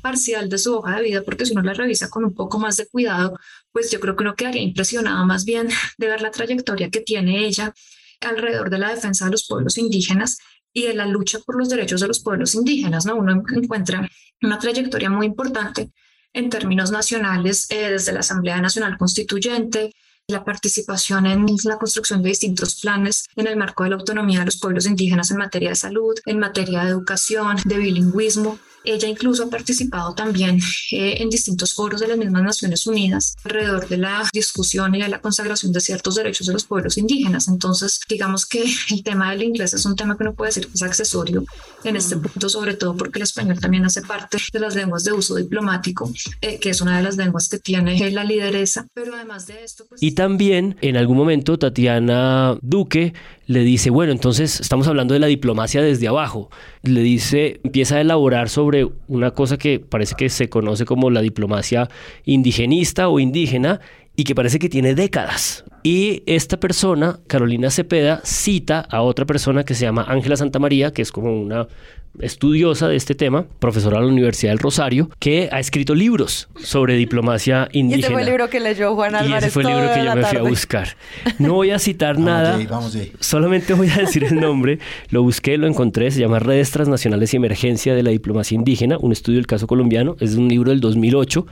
S14: parcial de su hoja de vida, porque si uno la revisa con un poco más de cuidado, pues yo creo que uno quedaría impresionado más bien de ver la trayectoria que tiene ella alrededor de la defensa de los pueblos indígenas y de la lucha por los derechos de los pueblos indígenas, ¿no? Uno encuentra una trayectoria muy importante en términos nacionales, eh, desde la Asamblea Nacional Constituyente, la participación en la construcción de distintos planes en el marco de la autonomía de los pueblos indígenas en materia de salud, en materia de educación, de bilingüismo. Ella incluso ha participado también eh, en distintos foros de las mismas Naciones Unidas alrededor de la discusión y de la consagración de ciertos derechos de los pueblos indígenas. Entonces, digamos que el tema del inglés es un tema que uno puede decir que es accesorio en este punto, sobre todo porque el español también hace parte de las lenguas de uso diplomático, eh, que es una de las lenguas que tiene eh, la lideresa. Pero además de esto, pues,
S3: Y también en algún momento Tatiana Duque le dice, bueno, entonces estamos hablando de la diplomacia desde abajo. Le dice, empieza a elaborar sobre una cosa que parece que se conoce como la diplomacia indigenista o indígena y que parece que tiene décadas. Y esta persona, Carolina Cepeda, cita a otra persona que se llama Ángela Santamaría, que es como una estudiosa de este tema, profesora de la Universidad del Rosario, que ha escrito libros sobre diplomacia *laughs*
S1: Y
S3: indígena.
S1: ese fue el libro que leyó Juan
S3: Y
S1: Álvarez
S3: ese fue el libro que yo me fui a
S1: tarde.
S3: buscar. No voy a citar *laughs* nada.
S2: Jay, vamos, Jay.
S3: Solamente voy a decir el nombre. Lo busqué, lo encontré. Se llama Redes Transnacionales y Emergencia de la Diplomacia Indígena, un estudio del caso colombiano. Es un libro del 2008,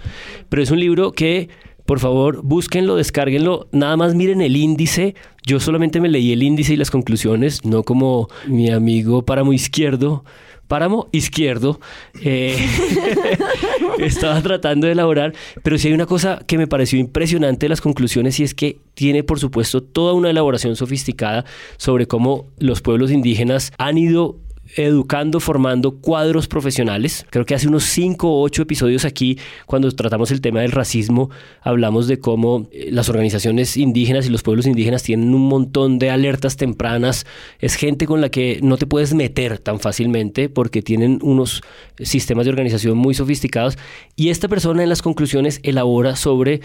S3: pero es un libro que Por favor, búsquenlo, descárguenlo, nada más miren el índice. Yo solamente me leí el índice y las conclusiones, no como mi amigo páramo izquierdo, páramo izquierdo, eh, *laughs* estaba tratando de elaborar, pero sí hay una cosa que me pareció impresionante de las conclusiones y es que tiene, por supuesto, toda una elaboración sofisticada sobre cómo los pueblos indígenas han ido educando, formando cuadros profesionales. Creo que hace unos cinco o ocho episodios aquí, cuando tratamos el tema del racismo, hablamos de cómo eh, las organizaciones indígenas y los pueblos indígenas tienen un montón de alertas tempranas. Es gente con la que no te puedes meter tan fácilmente porque tienen unos sistemas de organización muy sofisticados. Y esta persona en las conclusiones elabora sobre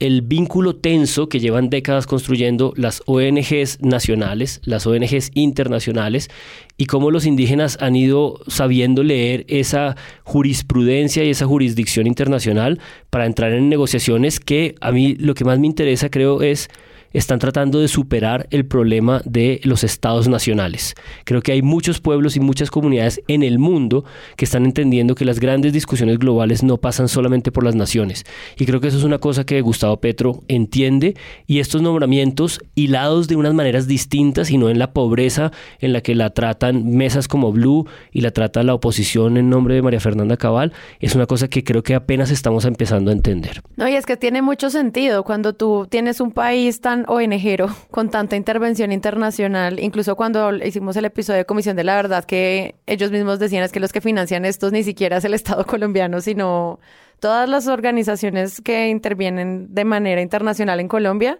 S3: el vínculo tenso que llevan décadas construyendo las ONGs nacionales, las ONGs internacionales, y cómo los indígenas han ido sabiendo leer esa jurisprudencia y esa jurisdicción internacional para entrar en negociaciones que a mí lo que más me interesa creo es están tratando de superar el problema de los estados nacionales. Creo que hay muchos pueblos y muchas comunidades en el mundo que están entendiendo que las grandes discusiones globales no pasan solamente por las naciones. Y creo que eso es una cosa que Gustavo Petro entiende y estos nombramientos hilados de unas maneras distintas y no en la pobreza en la que la tratan mesas como Blue y la trata la oposición en nombre de María Fernanda Cabal, es una cosa que creo que apenas estamos empezando a entender.
S1: No, y es que tiene mucho sentido cuando tú tienes un país tan ONGero, *laughs* con tanta intervención internacional, incluso cuando hicimos el episodio de Comisión de la Verdad, que ellos mismos decían es que los que financian estos ni siquiera es el Estado *laughs* colombiano, sino todas las organizaciones que intervienen de manera internacional en Colombia.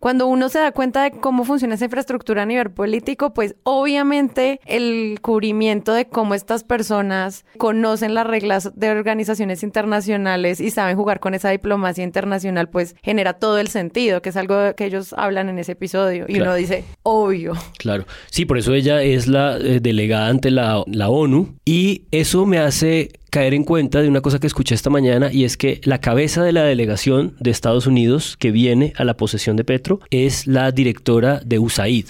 S1: Cuando uno se da cuenta de cómo funciona esa infraestructura a nivel político, pues obviamente el cubrimiento de cómo estas personas conocen las reglas de organizaciones internacionales y saben jugar con esa diplomacia internacional, pues genera todo el sentido, que es algo que ellos hablan en ese episodio. Y
S3: Claro.
S1: uno dice, obvio.
S3: Claro, sí, por eso ella es la eh, delegada ante la, la ONU y eso me hace caer en cuenta de una cosa que escuché esta mañana y es que la cabeza de la delegación de Estados Unidos que viene a la posesión de Petro es la directora de USAID.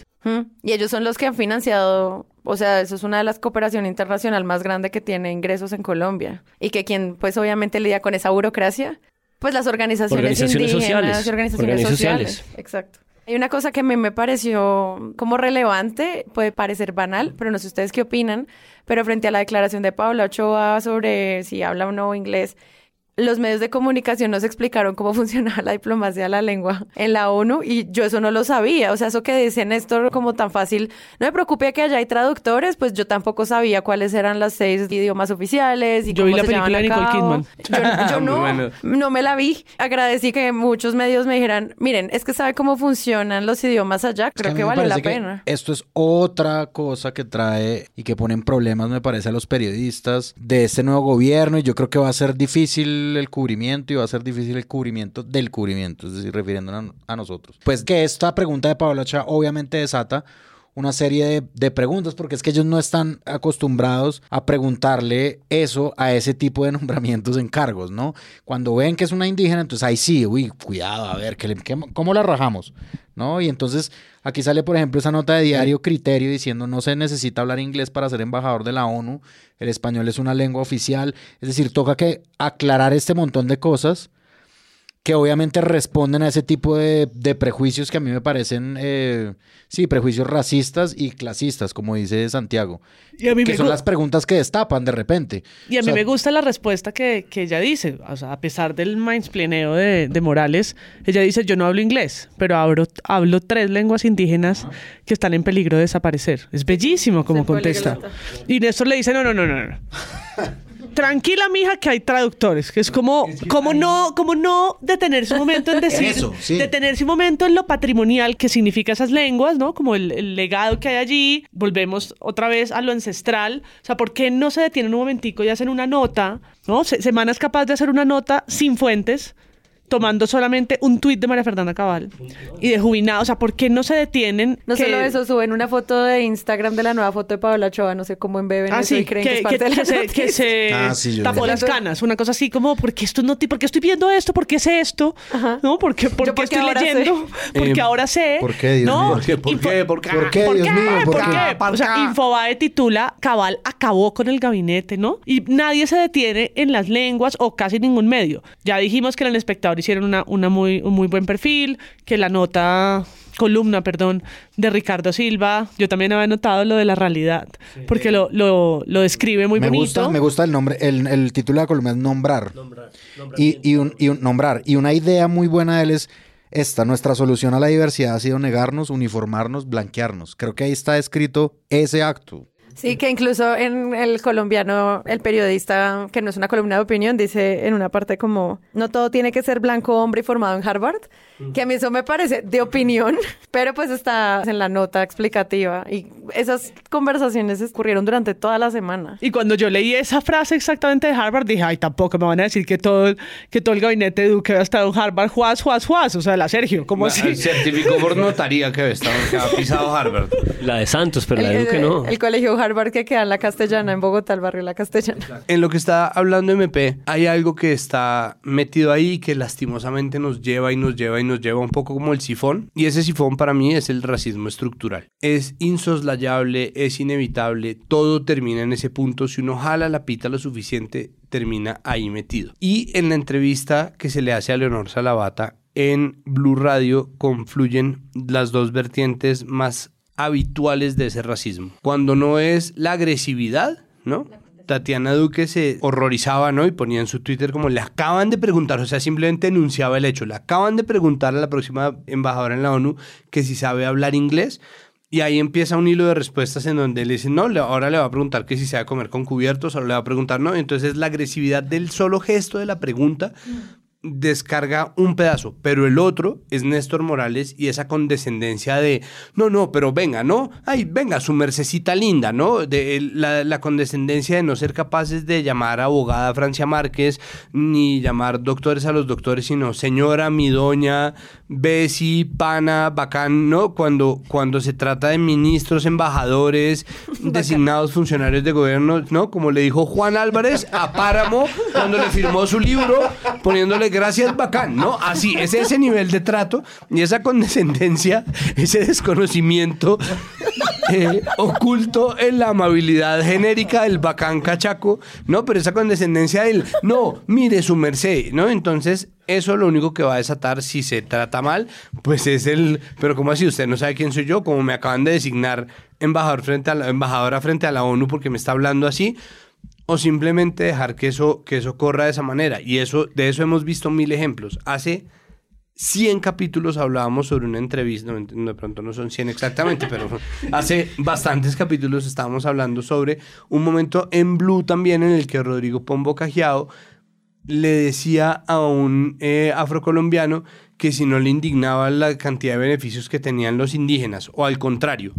S1: Y ellos son los que han financiado, o sea, eso es una de las cooperaciones internacional más grande que tiene ingresos en Colombia. Y que quien, pues obviamente lidia con esa burocracia, pues las organizaciones,
S3: Organizaciones
S1: indígenas,
S3: sociales.
S1: organizaciones
S3: Organizaciones
S1: sociales.
S3: sociales.
S1: Exacto. Hay una cosa que me, me pareció como relevante, puede parecer banal, pero no sé ustedes qué opinan, pero frente a la declaración de Paula Ochoa sobre si habla o no inglés, los medios de comunicación nos explicaron cómo *laughs* funcionaba la diplomacia de la lengua en la ONU y yo eso no lo sabía. O sea, eso que dice Néstor como tan fácil, no me preocupe que allá hay traductores, pues yo tampoco sabía cuáles eran las seis idiomas oficiales y
S5: Yo
S1: cómo
S5: vi la
S1: se
S5: película de Nicole. Kidman.
S1: Yo, yo *laughs*
S4: Muy
S1: no,
S4: bueno.
S1: no me la vi. Agradecí que muchos medios me dijeran, miren, es que sabe cómo funcionan los idiomas allá,
S2: Es que
S1: creo que, vale la pena.
S2: Esto es otra cosa que trae y que pone en problemas, me parece, a los periodistas de este nuevo gobierno. Y yo creo que va a ser difícil el cubrimiento y va a ser difícil el cubrimiento del cubrimiento, es decir, refiriéndonos a, nosotros. Pues que esta pregunta de Pablo Chá obviamente desata una serie de, preguntas, porque es que ellos no están acostumbrados a preguntarle eso a ese tipo de *laughs* nombramientos en cargos, ¿no? Cuando ven que es una indígena, entonces ahí sí, uy, cuidado, a ver, ¿qué le- qué- ¿cómo la rajamos? ¿No? Y entonces aquí sale, por ejemplo, esa nota de diario Criterio diciendo no se necesita hablar inglés para ser embajador de la ONU, el español es una lengua oficial, es decir, toca que aclarar este montón de cosas que obviamente responden a ese tipo de, de prejuicios que a mí me parecen, eh, sí, prejuicios racistas y clasistas, como dice Santiago.
S5: Y a mí
S2: que
S5: me
S2: son las preguntas que destapan de repente.
S5: Y a
S2: O
S5: mí
S2: sea,
S5: me gusta la respuesta que, que ella dice. O sea, a pesar del mindsplaneo de, de Morales, ella dice, yo no hablo inglés, pero hablo, hablo tres lenguas indígenas que están en peligro de desaparecer. Es bellísimo como contesta. Y Néstor le dice, no, no, no, no. no. *laughs* Tranquila, mija, que hay traductores. Que es como, como no, como no detenerse un momento en *laughs* decir,
S2: Eso, sí.
S5: detenerse un momento en lo patrimonial que significa esas lenguas, ¿no? Como el, el legado que hay allí. Volvemos otra vez a lo ancestral. O sea, ¿por qué no se detienen un momentico y hacen una nota, ¿no? Se- Semana es capaz de hacer una nota sin fuentes, tomando solamente un tuit de María Fernanda Cabal y de Jubinado. O sea, ¿por qué no se detienen?
S1: No
S5: que-
S1: solo eso, suben una foto de Instagram de la nueva foto de Paola Ochoa, no sé cómo embeben
S5: Ah,
S1: eso
S5: sí,
S1: y creen que,
S5: que,
S1: es parte
S5: que-
S1: de la
S5: que se, que se *laughs*
S2: Ah, sí, yo
S5: tapó las canas, una cosa así como, ¿por qué, esto no, ¿por qué estoy viendo esto? ¿Por qué sé esto? ¿No? ¿Por qué, por
S1: porque
S5: estoy
S1: ahora sé.
S5: leyendo? *laughs* Porque
S4: Eh,
S5: ahora sé.
S2: ¿por qué, Dios
S5: ¿no?
S2: mío?
S4: ¿Por qué? ¿Por
S5: Info-
S4: qué? ¿Por qué?
S2: ¿Por qué,
S5: ¿Por
S2: Dios
S5: qué?
S2: mío? ¿Por
S5: ¿Por
S2: qué?
S5: qué? O sea, Infobae titula Cabal acabó con el gabinete, ¿no? Y nadie se detiene en las lenguas o casi ningún medio. Ya dijimos que en el espectador hicieron una, una muy, un muy buen perfil, que la nota columna, perdón, de Ricardo Silva, yo también había notado lo de la realidad, porque lo, lo, lo describe muy
S2: me
S5: bonito.
S2: Gusta, me gusta el nombre, el, el título de la columna es nombrar. y, y, un, y un nombrar. Y una idea muy buena de él es esta, nuestra solución a la diversidad ha sido negarnos, uniformarnos, blanquearnos. Creo que ahí está escrito ese acto.
S1: Sí, que incluso en el colombiano, el periodista, que no es una columna de opinión, dice en una parte como, no todo tiene que ser blanco hombre formado en Harvard, que a mí eso me parece de opinión, *laughs* pero pues está en la nota explicativa y esas conversaciones ocurrieron durante toda la semana.
S5: Y cuando yo leí esa frase exactamente de Harvard, dije, ay, tampoco me van a decir que todo, que todo el gabinete de Duque había estado en Harvard, juaz, juaz, juaz, o sea, la Sergio, ¿cómo así?
S4: Certificó por *laughs* notaría que había, estado, que había pisado Harvard.
S3: La de Santos, pero la de
S1: El,
S3: Duque no.
S1: el colegio Harvard que queda en la Castellana, en Bogotá, el barrio La Castellana.
S4: En lo que está hablando MP, hay algo que está metido ahí que lastimosamente nos lleva y nos lleva y nos lleva un poco como el sifón. Y ese sifón para mí es el racismo estructural. Es insoslayable, es inevitable, todo termina en ese punto. Si uno jala la pita lo suficiente, termina ahí metido. Y en la entrevista que se le hace a Leonor Salavata en Blue Radio confluyen las dos vertientes más habituales de ese racismo. Cuando no es la agresividad, ¿no? Tatiana Duque se horrorizaba, ¿no? Y ponía en su Twitter como le acaban de preguntar, o sea, simplemente enunciaba el hecho, le acaban de preguntar a la próxima embajadora en la ONU que si sabe hablar inglés. Y ahí empieza un hilo de respuestas en donde le dicen, no, ahora le va a preguntar que si sabe comer con cubiertos, ahora le va a preguntar, no. Entonces la agresividad del solo gesto de la pregunta descarga un pedazo, pero el otro es Néstor Morales y esa condescendencia de, no, no, pero venga, ¿no? Ay, venga, su mercecita linda, ¿no? De la, la condescendencia de no ser capaces de llamar abogada a Francia Márquez, ni llamar doctores a los doctores, sino señora, mi doña, Bessie, pana, bacán, ¿no? Cuando, cuando se trata de ministros, embajadores, *laughs* designados funcionarios de gobierno, ¿no? Como le dijo Juan Álvarez a Páramo cuando le firmó su libro, poniéndole gracias bacán, ¿no? Así, es ese nivel de trato y esa condescendencia, ese desconocimiento eh, oculto en la amabilidad genérica del bacán cachaco, ¿no? Pero esa condescendencia del, no, mire su merced, ¿no? Entonces, eso lo único que va a desatar si se trata mal, pues es el, pero ¿cómo así? Usted no sabe quién soy yo, como me acaban de designar embajador frente a la, embajadora frente a la ONU porque me está hablando así, o simplemente dejar que eso, que eso corra de esa manera. Y eso, de eso hemos visto mil ejemplos. Hace 100 capítulos hablábamos sobre una entrevista, no, de pronto no son 100 exactamente, pero *laughs* hace bastantes capítulos estábamos hablando sobre un momento en Blue también en el que Rodrigo Pombo Cajiao le decía a un eh, afrocolombiano que si no le indignaba la cantidad de beneficios que tenían los indígenas, o al contrario,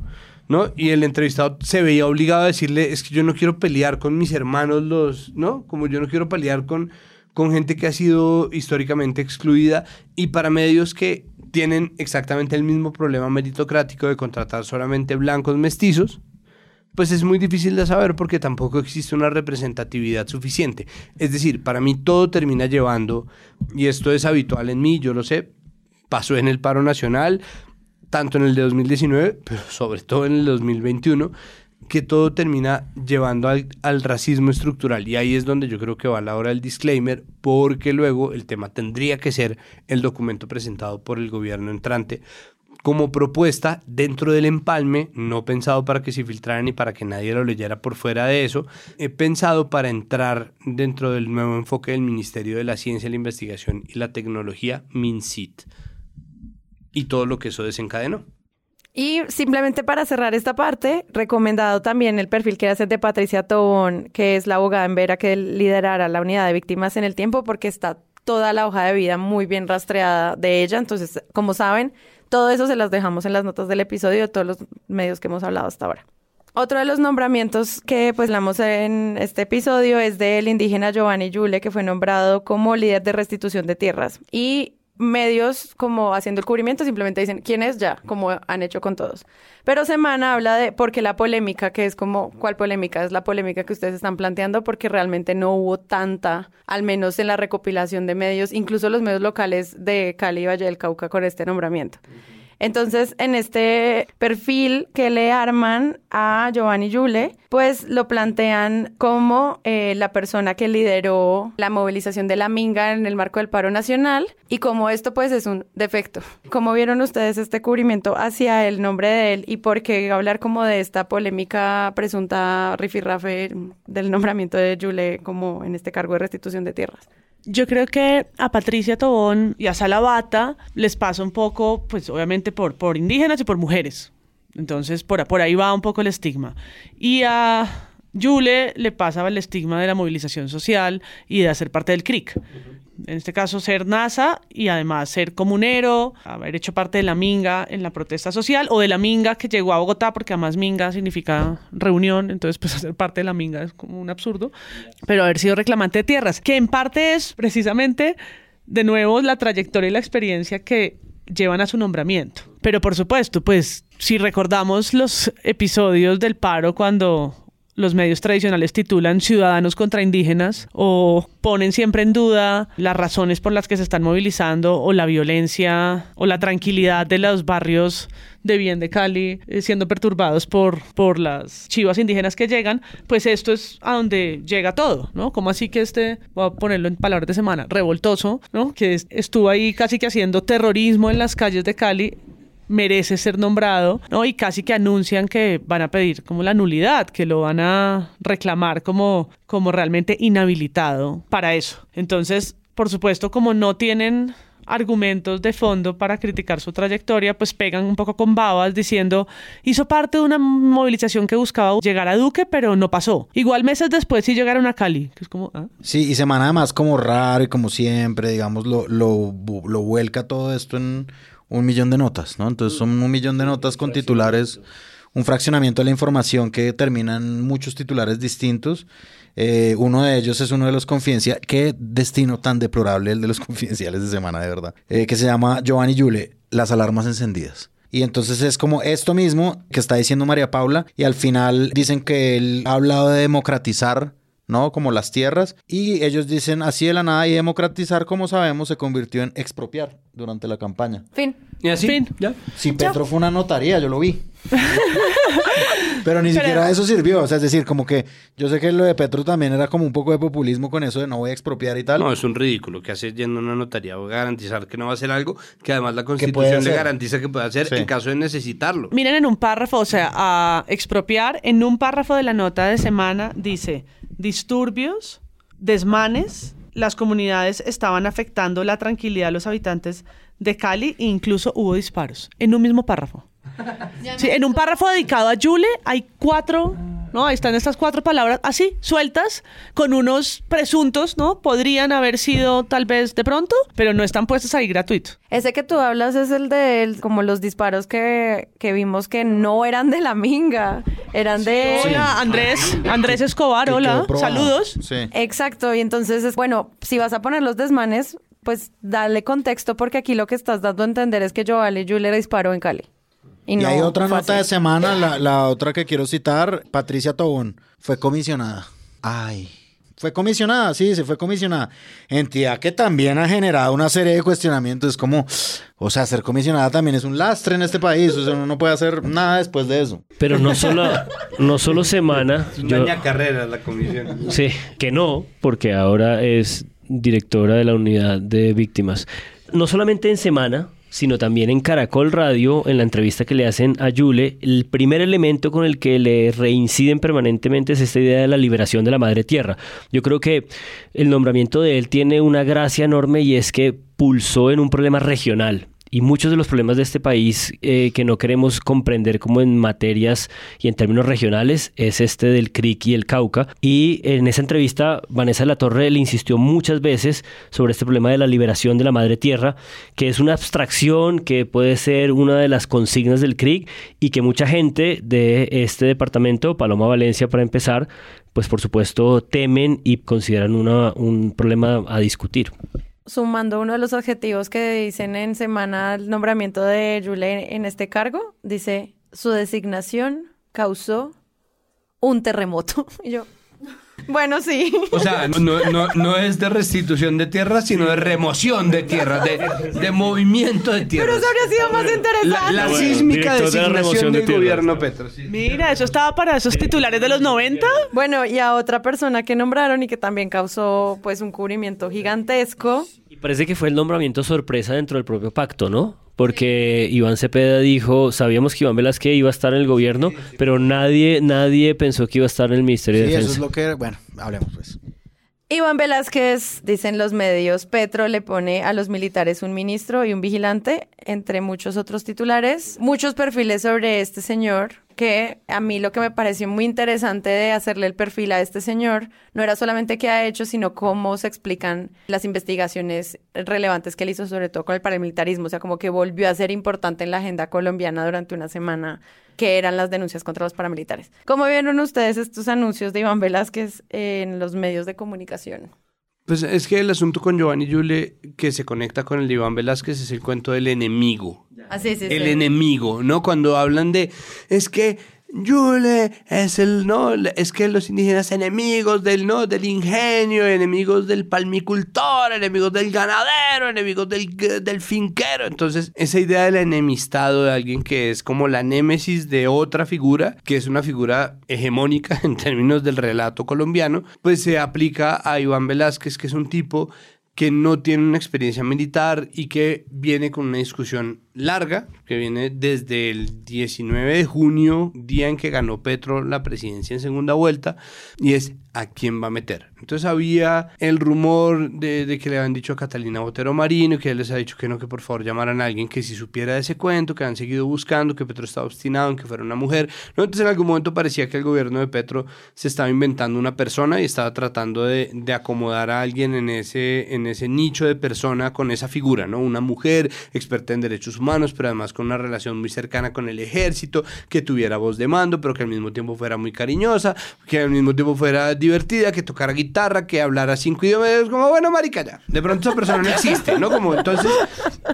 S4: ¿no? Y el entrevistado se veía obligado a decirle, es que yo no quiero pelear con mis hermanos los, ¿no? Como yo no quiero pelear con, con gente que ha sido históricamente excluida y para medios que tienen exactamente el mismo problema meritocrático de contratar solamente blancos mestizos, pues es muy difícil de saber porque tampoco existe una representatividad suficiente. Es decir, para mí todo termina llevando, y esto es habitual en mí, yo lo sé, pasó en el paro nacional, tanto en el de 2019, pero sobre todo en el 2021, que todo termina llevando al, al racismo estructural. Y ahí es donde yo creo que va la hora del disclaimer, porque luego el tema tendría que ser el documento presentado por el gobierno entrante como propuesta dentro del empalme, no pensado para que se filtrara ni para que nadie lo leyera por fuera de eso, he pensado para entrar dentro del nuevo enfoque del Ministerio de la Ciencia, la Investigación y la Tecnología, MINCIT, y todo lo que eso desencadenó.
S1: Y simplemente para cerrar esta parte, recomendado también el perfil que hace de Patricia Tobón, que es la abogada en Vera que liderará la unidad de víctimas en el tiempo, porque está toda la hoja de vida muy bien rastreada de ella. Entonces, como saben, todo eso se las dejamos en las notas del episodio de todos los medios que hemos hablado hasta ahora. Otro de los nombramientos que pues hablamos en este episodio es del indígena Giovanni Yule, que fue nombrado como líder de restitución de tierras. Y medios como haciendo el cubrimiento simplemente dicen quién es ya, como han hecho con todos. Pero Semana habla de porque la polémica, que es como, ¿cuál polémica? Es la polémica que ustedes están planteando porque realmente no hubo tanta, al menos en la recopilación de medios, incluso los medios locales de Cali y Valle del Cauca con este nombramiento. Entonces, en este perfil que le arman a Giovanni Yule, pues lo plantean como eh, la persona que lideró la movilización de la Minga en el marco del paro nacional y como esto pues es un defecto. ¿Cómo vieron ustedes este cubrimiento hacia el nombre de él y por qué hablar como de esta polémica presunta rifirrafe del nombramiento de Yule como en este cargo de restitución de tierras?
S5: Yo creo que a Patricia Tobón y a Salabata les pasa un poco, pues obviamente por, por indígenas y por mujeres. Entonces, por, por ahí va un poco el estigma. Y a Yule le pasa el estigma de la movilización social y de hacer parte del CRIC. En este caso, ser NASA y además ser comunero, haber hecho parte de la Minga en la protesta social o de la Minga que llegó a Bogotá, porque además Minga significa reunión, entonces pues *laughs* hacer parte de la Minga es como un absurdo, pero haber sido reclamante de tierras, que en parte es precisamente, de nuevo, la trayectoria y la experiencia que llevan a su nombramiento. Pero por supuesto, pues si recordamos los episodios del paro cuando los medios tradicionales titulan ciudadanos contra indígenas o ponen siempre en duda las razones por las que se están movilizando o la violencia o la tranquilidad de los barrios de bien de Cali eh, siendo perturbados por, por las chivas indígenas que llegan, pues esto es a donde llega todo, ¿no? Como así que este, voy a ponerlo en palabras de semana, revoltoso, ¿no? Que estuvo ahí casi que haciendo terrorismo en las calles de Cali merece ser nombrado, ¿no? Y casi que anuncian que van a pedir como la nulidad, que lo van a reclamar como, como realmente inhabilitado para eso. Entonces, por supuesto, como no tienen argumentos de fondo para criticar su trayectoria, pues pegan un poco con babas diciendo hizo parte de una movilización que buscaba llegar a Duque, pero no pasó. Igual meses después sí llegaron a Cali, que es como... ¿ah?
S2: Sí, y semana además como raro y como siempre, digamos, lo, lo, lo vuelca todo esto en un millón de notas, ¿no? Entonces son un millón de notas con titulares, un fraccionamiento de la información que terminan muchos titulares distintos. Eh, uno de ellos es uno de los confidenciales, qué destino tan deplorable el de los *laughs* confidenciales de semana, de verdad, eh, que se llama Giovanni Yule, las alarmas encendidas. Y entonces es como esto mismo que está diciendo María Paula y al final dicen que él ha hablado de democratizar ¿no? Como las tierras. Y ellos dicen así de la nada y democratizar, como sabemos, se convirtió en expropiar durante la campaña.
S1: Fin.
S4: Y así,
S5: Fin.
S4: ya.
S2: Si Petro fue una notaría, yo lo vi. *laughs* Pero ni siquiera eso sirvió. O sea, es decir, como que yo sé que lo de Petro también era como un poco de populismo con eso de no voy a expropiar y tal.
S4: No, es un ridículo que hace yendo a una notaría o garantizar que no va a hacer algo que además la constitución le garantiza que puede hacer
S2: Sí.
S4: en caso de necesitarlo.
S5: Miren en un párrafo, o sea, a expropiar, en un párrafo de la nota de semana dice, disturbios, desmanes, las comunidades estaban afectando la tranquilidad de los habitantes de Cali e incluso hubo disparos, en un mismo párrafo. *laughs* Sí, en un párrafo dedicado a Yule hay cuatro, ¿no? Ahí están estas cuatro palabras así, sueltas, con unos presuntos, ¿no? Podrían haber sido tal vez de pronto, pero no están puestos ahí gratuito.
S1: Ese que tú hablas es el de el- como los disparos que, que vimos que no eran de la minga, eran de...
S5: Hola, Andrés, Andrés Escobar,
S2: Que
S5: hola, saludos.
S2: Sí.
S1: Exacto, y entonces es bueno, si vas a poner los desmanes, pues dale contexto porque aquí lo que estás dando a entender es que Joale Yule disparó en Cali. Y,
S2: hay otra nota
S1: así.
S2: de semana, la, la otra que quiero citar, Patricia Tobón, fue comisionada. Ay, fue comisionada, sí, se fue comisionada. Entidad que también ha generado una serie de cuestionamientos, como, o sea, ser comisionada también es un lastre en este país, o sea, uno no puede hacer nada después de eso.
S3: Pero no solo, no solo semana.
S4: Es una
S3: yo-
S4: carrera la comisión.
S3: Sí, que no, porque ahora es directora de la unidad de víctimas. No solamente en semana, sino también en Caracol Radio, en la entrevista que le hacen a Yule, el primer elemento con el que le reinciden permanentemente es esta idea de la liberación de la madre tierra. Yo creo que el nombramiento de él tiene una gracia enorme y es que pulsó en un problema regional. Y muchos de los problemas de este país eh, que no queremos comprender como en materias y en términos regionales es este del CRIC y el Cauca. Y en esa entrevista Vanessa de la Torre le insistió muchas veces sobre este problema de la liberación de la madre tierra, que es una abstracción que puede ser una de las consignas del CRIC y que mucha gente de este departamento, Paloma Valencia para empezar, pues por supuesto temen y consideran una, un problema a discutir.
S1: Sumando uno de los objetivos que dicen en semana el nombramiento de Yule en este cargo, dice su designación causó un terremoto. *laughs* Y yo, Bueno, sí.
S4: O sea, no, no, no es de restitución de tierras, sino de remoción de tierras, de, de movimiento de tierras.
S1: Pero eso habría sido más interesante.
S4: La, la
S3: Bueno,
S4: sísmica designación
S3: de
S4: del gobierno Petro. sí.
S5: Mira, eso estaba para esos titulares de los 90.
S1: Bueno, y a otra persona que nombraron y que también causó pues un cubrimiento gigantesco.
S3: Y parece que fue el nombramiento sorpresa dentro del propio pacto, ¿no? Porque Iván Cepeda dijo, sabíamos que Iván Velázquez iba a estar en el gobierno, pero nadie, nadie pensó que iba a estar en el Ministerio
S2: Sí,
S3: de
S2: eso
S3: Defensa.
S2: es lo que... Bueno, hablemos pues.
S1: Iván Velázquez, dicen los medios, Petro le pone a los militares un ministro y un vigilante, entre muchos otros titulares. Muchos perfiles sobre este señor, que a mí lo que me pareció muy interesante de hacerle el perfil a este señor no era solamente qué ha hecho, sino cómo se explican las investigaciones relevantes que él hizo, sobre todo con el paramilitarismo. O sea, como que volvió a ser importante en la agenda colombiana durante una semana que eran las denuncias contra los paramilitares. ¿Cómo vieron ustedes estos anuncios de Iván Velázquez en los medios de comunicación?
S4: Pues es que el asunto con Giovanni Yule que se conecta con el de Iván Velázquez es el cuento del enemigo.
S1: Ah, sí, sí,
S4: el
S1: sí.
S4: enemigo, ¿no? Cuando hablan de es que Yule es el no, es que los indígenas enemigos del no, del ingenio, enemigos del palmicultor, enemigos del ganadero, enemigos del, finquero. Entonces, esa idea del enemistado de alguien que es como la némesis de otra figura, que es una figura hegemónica *laughs* en términos del relato colombiano, pues se aplica a Iván Velázquez, que es un tipo que no tiene una experiencia militar y que viene con una discusión larga, que viene desde el 19 de junio, día en que ganó Petro la presidencia en segunda vuelta, y es a quién va a meter. Entonces había el rumor de, que le habían dicho a Catalina Botero Marino, que él les ha dicho que no, que por favor llamaran a alguien que si supiera de ese cuento, que han seguido buscando, que Petro estaba obstinado en que fuera una mujer. Entonces en algún momento parecía que el gobierno de Petro se estaba inventando una persona y estaba tratando de, de acomodar a alguien en ese, en ese nicho de persona con esa figura, ¿no? Una mujer experta en derechos humanos, pero además con una relación muy cercana con el ejército, que tuviera voz de mando, pero que al mismo tiempo fuera muy cariñosa, que al mismo tiempo fuera divertida, que tocara guitarra, que hablara cinco idiomas, como, bueno, marica, ya. De pronto esa persona no existe, ¿no? Como entonces,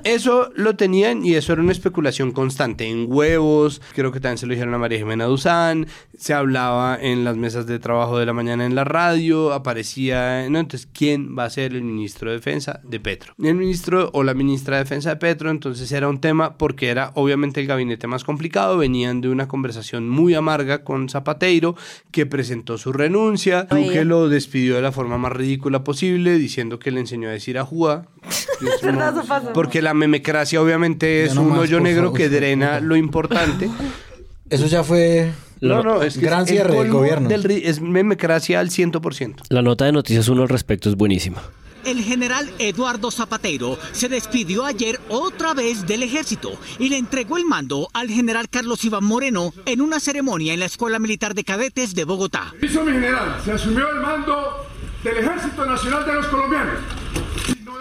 S4: eso lo tenían y eso era una especulación constante en huevos, creo que también se lo dijeron a María Jimena Duzán, se hablaba en las mesas de trabajo de la mañana en la radio, aparecía, ¿no? Entonces, ¿quién va a ser el ministro de Defensa de Petro? El ministro o la ministra de Defensa de Petro, entonces era un tema porque era obviamente el gabinete más complicado, venían de una conversación muy amarga con Zapateiro, que presentó su renuncia, Duque lo despidió de la forma más ridícula posible, diciendo que le enseñó a decir. *laughs*
S1: Eso pasó.
S4: porque la memecracia obviamente es
S2: no
S4: un
S2: más,
S4: hoyo negro
S2: favor.
S4: que drena lo importante. *laughs*
S2: Eso ya fue
S4: No, no, es que
S2: gran cierre del gobierno.
S4: del es memecracia al 100%.
S3: La nota de Noticias 1 al respecto es buenísima.
S15: El general Eduardo Zapatero se despidió ayer otra vez del ejército y le entregó el mando al general Carlos Iván Moreno en una ceremonia en la Escuela Militar de Cadetes de Bogotá.
S16: Hizo mi general, se asumió el mando del Ejército Nacional de los Colombianos.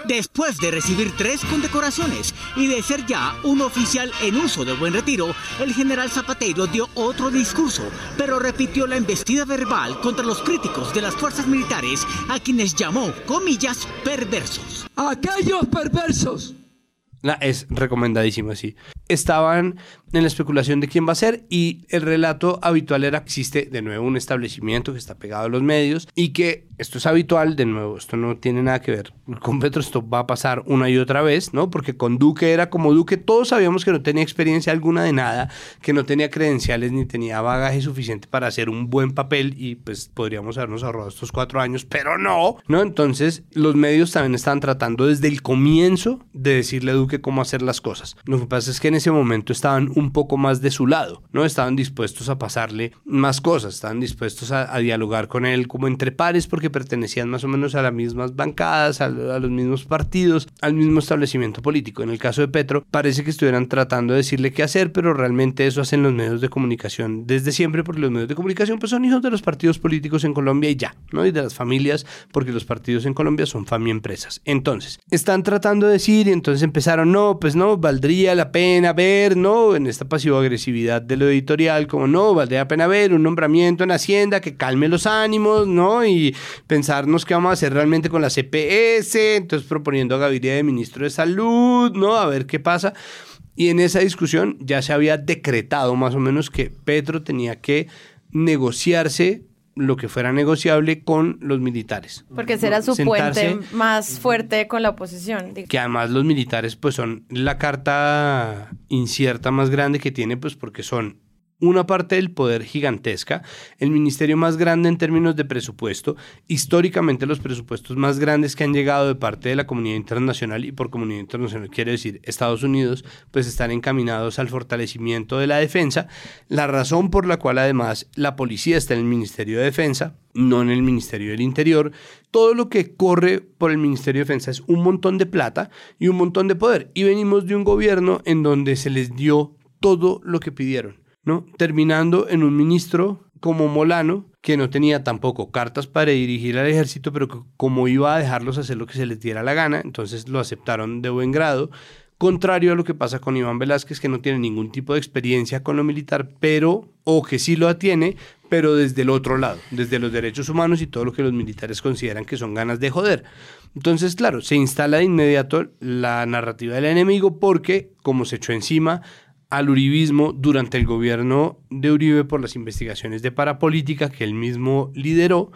S15: Después de recibir tres condecoraciones y de ser ya un oficial en uso de buen retiro, el general Zapatero dio otro discurso, pero repitió la embestida verbal contra los críticos de las fuerzas militares, a quienes llamó, comillas, perversos.
S17: Aquellos perversos
S4: La- es recomendadísimo, sí. Estaban en la especulación de quién va a ser y el relato habitual era que existe de nuevo un establecimiento que está pegado a los medios y que esto es habitual, de nuevo, esto no tiene nada que ver con Petro, esto va a pasar una y otra vez, ¿no? Porque con Duque era como Duque, todos sabíamos que no tenía experiencia alguna de nada, que no tenía credenciales ni tenía bagaje suficiente para hacer un buen papel y pues podríamos habernos ahorrado estos cuatro años, pero no, ¿no? Entonces los medios también estaban tratando desde el comienzo de decirle a Duque cómo hacer las cosas. Lo que pasa es que en ese momento estaban un poco más de su lado, ¿no? Estaban dispuestos a pasarle más cosas, estaban dispuestos a, dialogar con él como entre pares porque pertenecían más o menos a las mismas bancadas, a, a los mismos partidos, al mismo establecimiento político. En el caso de Petro, parece que estuvieran tratando de decirle qué hacer, pero realmente eso hacen los medios de comunicación desde siempre, porque los medios de comunicación pues son hijos de los partidos políticos en Colombia y ya, ¿no? Y de las familias, porque los partidos en Colombia son familia empresas. Entonces, están tratando de decir y entonces empezaron, no, pues no, valdría la pena ver, ¿no? En esta pasivo-agresividad de lo editorial, como no, valdría la pena ver un nombramiento en Hacienda que calme los ánimos, ¿no? Y pensarnos qué vamos a hacer realmente con la CPS, entonces proponiendo a Gaviria de ministro de Salud, ¿no? A ver qué pasa. Y en esa discusión ya se había decretado más o menos que Petro tenía que negociarse lo que fuera negociable con los militares.
S1: Porque será su
S4: Sentarse-
S1: puente más fuerte con la oposición.
S4: que además los militares pues son la carta incierta más grande que tiene pues porque son una parte del poder gigantesca, el ministerio más grande en términos de presupuesto, históricamente los presupuestos más grandes que han llegado de parte de la comunidad internacional y por comunidad internacional quiere decir Estados Unidos, pues están encaminados al fortalecimiento de la defensa, la razón por la cual además la policía está en el Ministerio de Defensa, no en el Ministerio del Interior. Todo lo que corre por el Ministerio de Defensa es un montón de plata y un montón de poder. Y venimos de un gobierno en donde se les dio todo lo que pidieron, ¿no? Terminando en un ministro como Molano, que no tenía tampoco cartas para dirigir al ejército, pero que como iba a dejarlos hacer lo que se les diera la gana, entonces lo aceptaron de buen grado. Contrario a lo que pasa con Iván Velázquez, que no tiene ningún tipo de experiencia con lo militar, pero, o que sí lo tiene, pero desde el otro lado, desde los derechos humanos y todo lo que los militares consideran que son ganas de joder. Entonces, claro, se instala de inmediato la narrativa del enemigo porque, como se echó encima al uribismo durante el gobierno de Uribe por las investigaciones de parapolítica que él mismo lideró,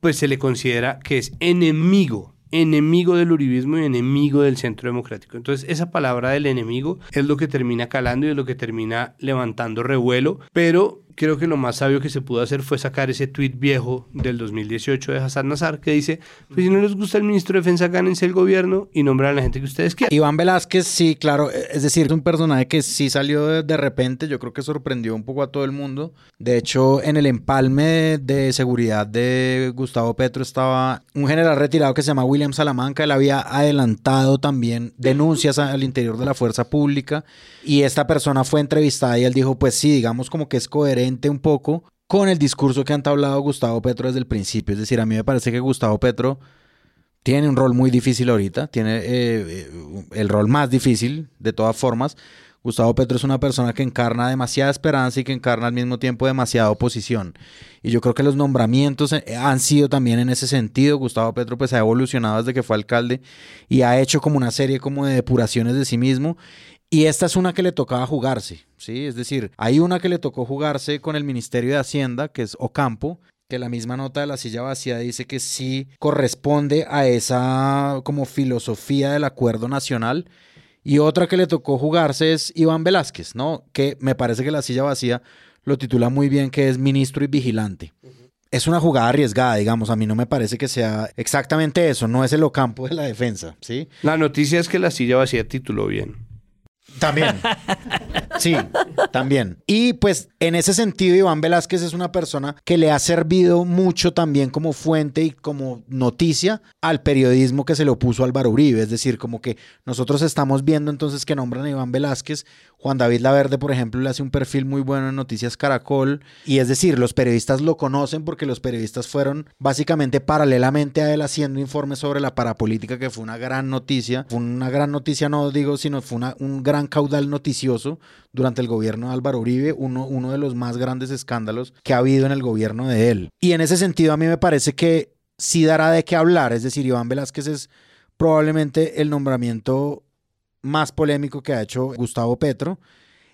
S4: pues se le considera que es enemigo, enemigo del uribismo y enemigo del centro democrático. Entonces esa palabra del enemigo es lo que termina calando y es lo que termina levantando revuelo, pero creo que lo más sabio que se pudo hacer fue sacar ese tuit viejo del 2018 de Hassan Nazar que dice, pues si no les gusta el ministro de Defensa, gánense el gobierno y nombran a la gente que ustedes quieran.
S2: Iván Velázquez, sí, claro, es decir, es un personaje que sí salió de repente, yo creo que sorprendió un poco a todo el mundo. De hecho, en el empalme de seguridad de Gustavo Petro estaba un general retirado que se llama William Salamanca, él había adelantado también denuncias al interior de la fuerza pública y esta persona fue entrevistada y él dijo, pues sí, digamos como que es coherente un poco con el discurso que han tablado Gustavo Petro desde el principio. Es decir, a mí me parece que Gustavo Petro tiene un rol muy difícil ahorita, tiene eh, eh, el rol más difícil de todas formas. Gustavo Petro es una persona que encarna demasiada esperanza y que encarna al mismo tiempo demasiada oposición. Y yo creo que los nombramientos eh, han sido también en ese sentido. Gustavo Petro pues ha evolucionado desde que fue alcalde y ha hecho como una serie como de depuraciones de sí mismo. Y esta es una que le tocaba jugarse, ¿sí? Es decir, hay una que le tocó jugarse con el Ministerio de Hacienda, que es Ocampo, que la misma nota de la silla vacía dice que sí corresponde a esa como filosofía del acuerdo nacional. Y otra que le tocó jugarse es Iván Velázquez, ¿no? Que me parece que la silla vacía lo titula muy bien, que es ministro y vigilante. Es una jugada arriesgada, digamos. A mí no me parece que sea exactamente eso. No es el Ocampo de la defensa, ¿sí?
S4: La noticia es que la silla vacía tituló bien.
S2: También. Sí, también. Y pues en ese sentido, Iván Velázquez es una persona que le ha servido mucho también como fuente y como noticia al periodismo que se le opuso Álvaro Uribe. Es decir, como que nosotros estamos viendo entonces que nombran a Iván Velázquez. Juan David Laverde, por ejemplo, le hace un perfil muy bueno en Noticias Caracol. Y es decir, los periodistas lo conocen porque los periodistas fueron básicamente paralelamente a él haciendo informes sobre la parapolítica, que fue una gran noticia. Fue una gran noticia, no digo, sino fue una- un gran caudal noticioso durante el gobierno de Álvaro Uribe, uno, uno de los más grandes escándalos que ha habido en el gobierno de él. Y en ese sentido a mí me parece que sí dará de qué hablar, es decir, Iván Velázquez es probablemente el nombramiento más polémico que ha hecho Gustavo Petro,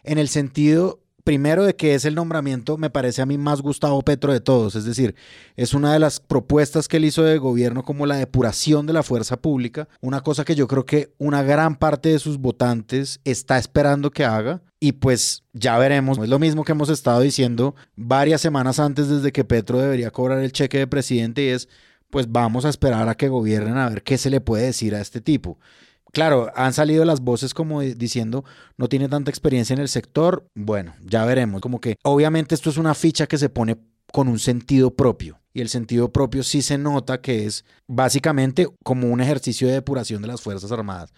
S2: en el sentido primero de que es el nombramiento, me parece a mí más Gustavo Petro de todos, es decir, es una de las propuestas que él hizo de gobierno como la depuración de la fuerza pública, una cosa que yo creo que una gran parte de sus votantes está esperando que haga. Y pues ya veremos, es lo mismo que hemos estado diciendo varias semanas antes desde que Petro debería cobrar el cheque de presidente y es pues vamos a esperar a que gobiernen a ver qué se le puede decir a este tipo. Claro, han salido las voces como di- diciendo no tiene tanta experiencia en el sector. Bueno, ya veremos. Como que obviamente esto es una ficha que se pone con un sentido propio. Y el sentido propio sí se nota que es básicamente como un ejercicio de depuración de las Fuerzas Armadas.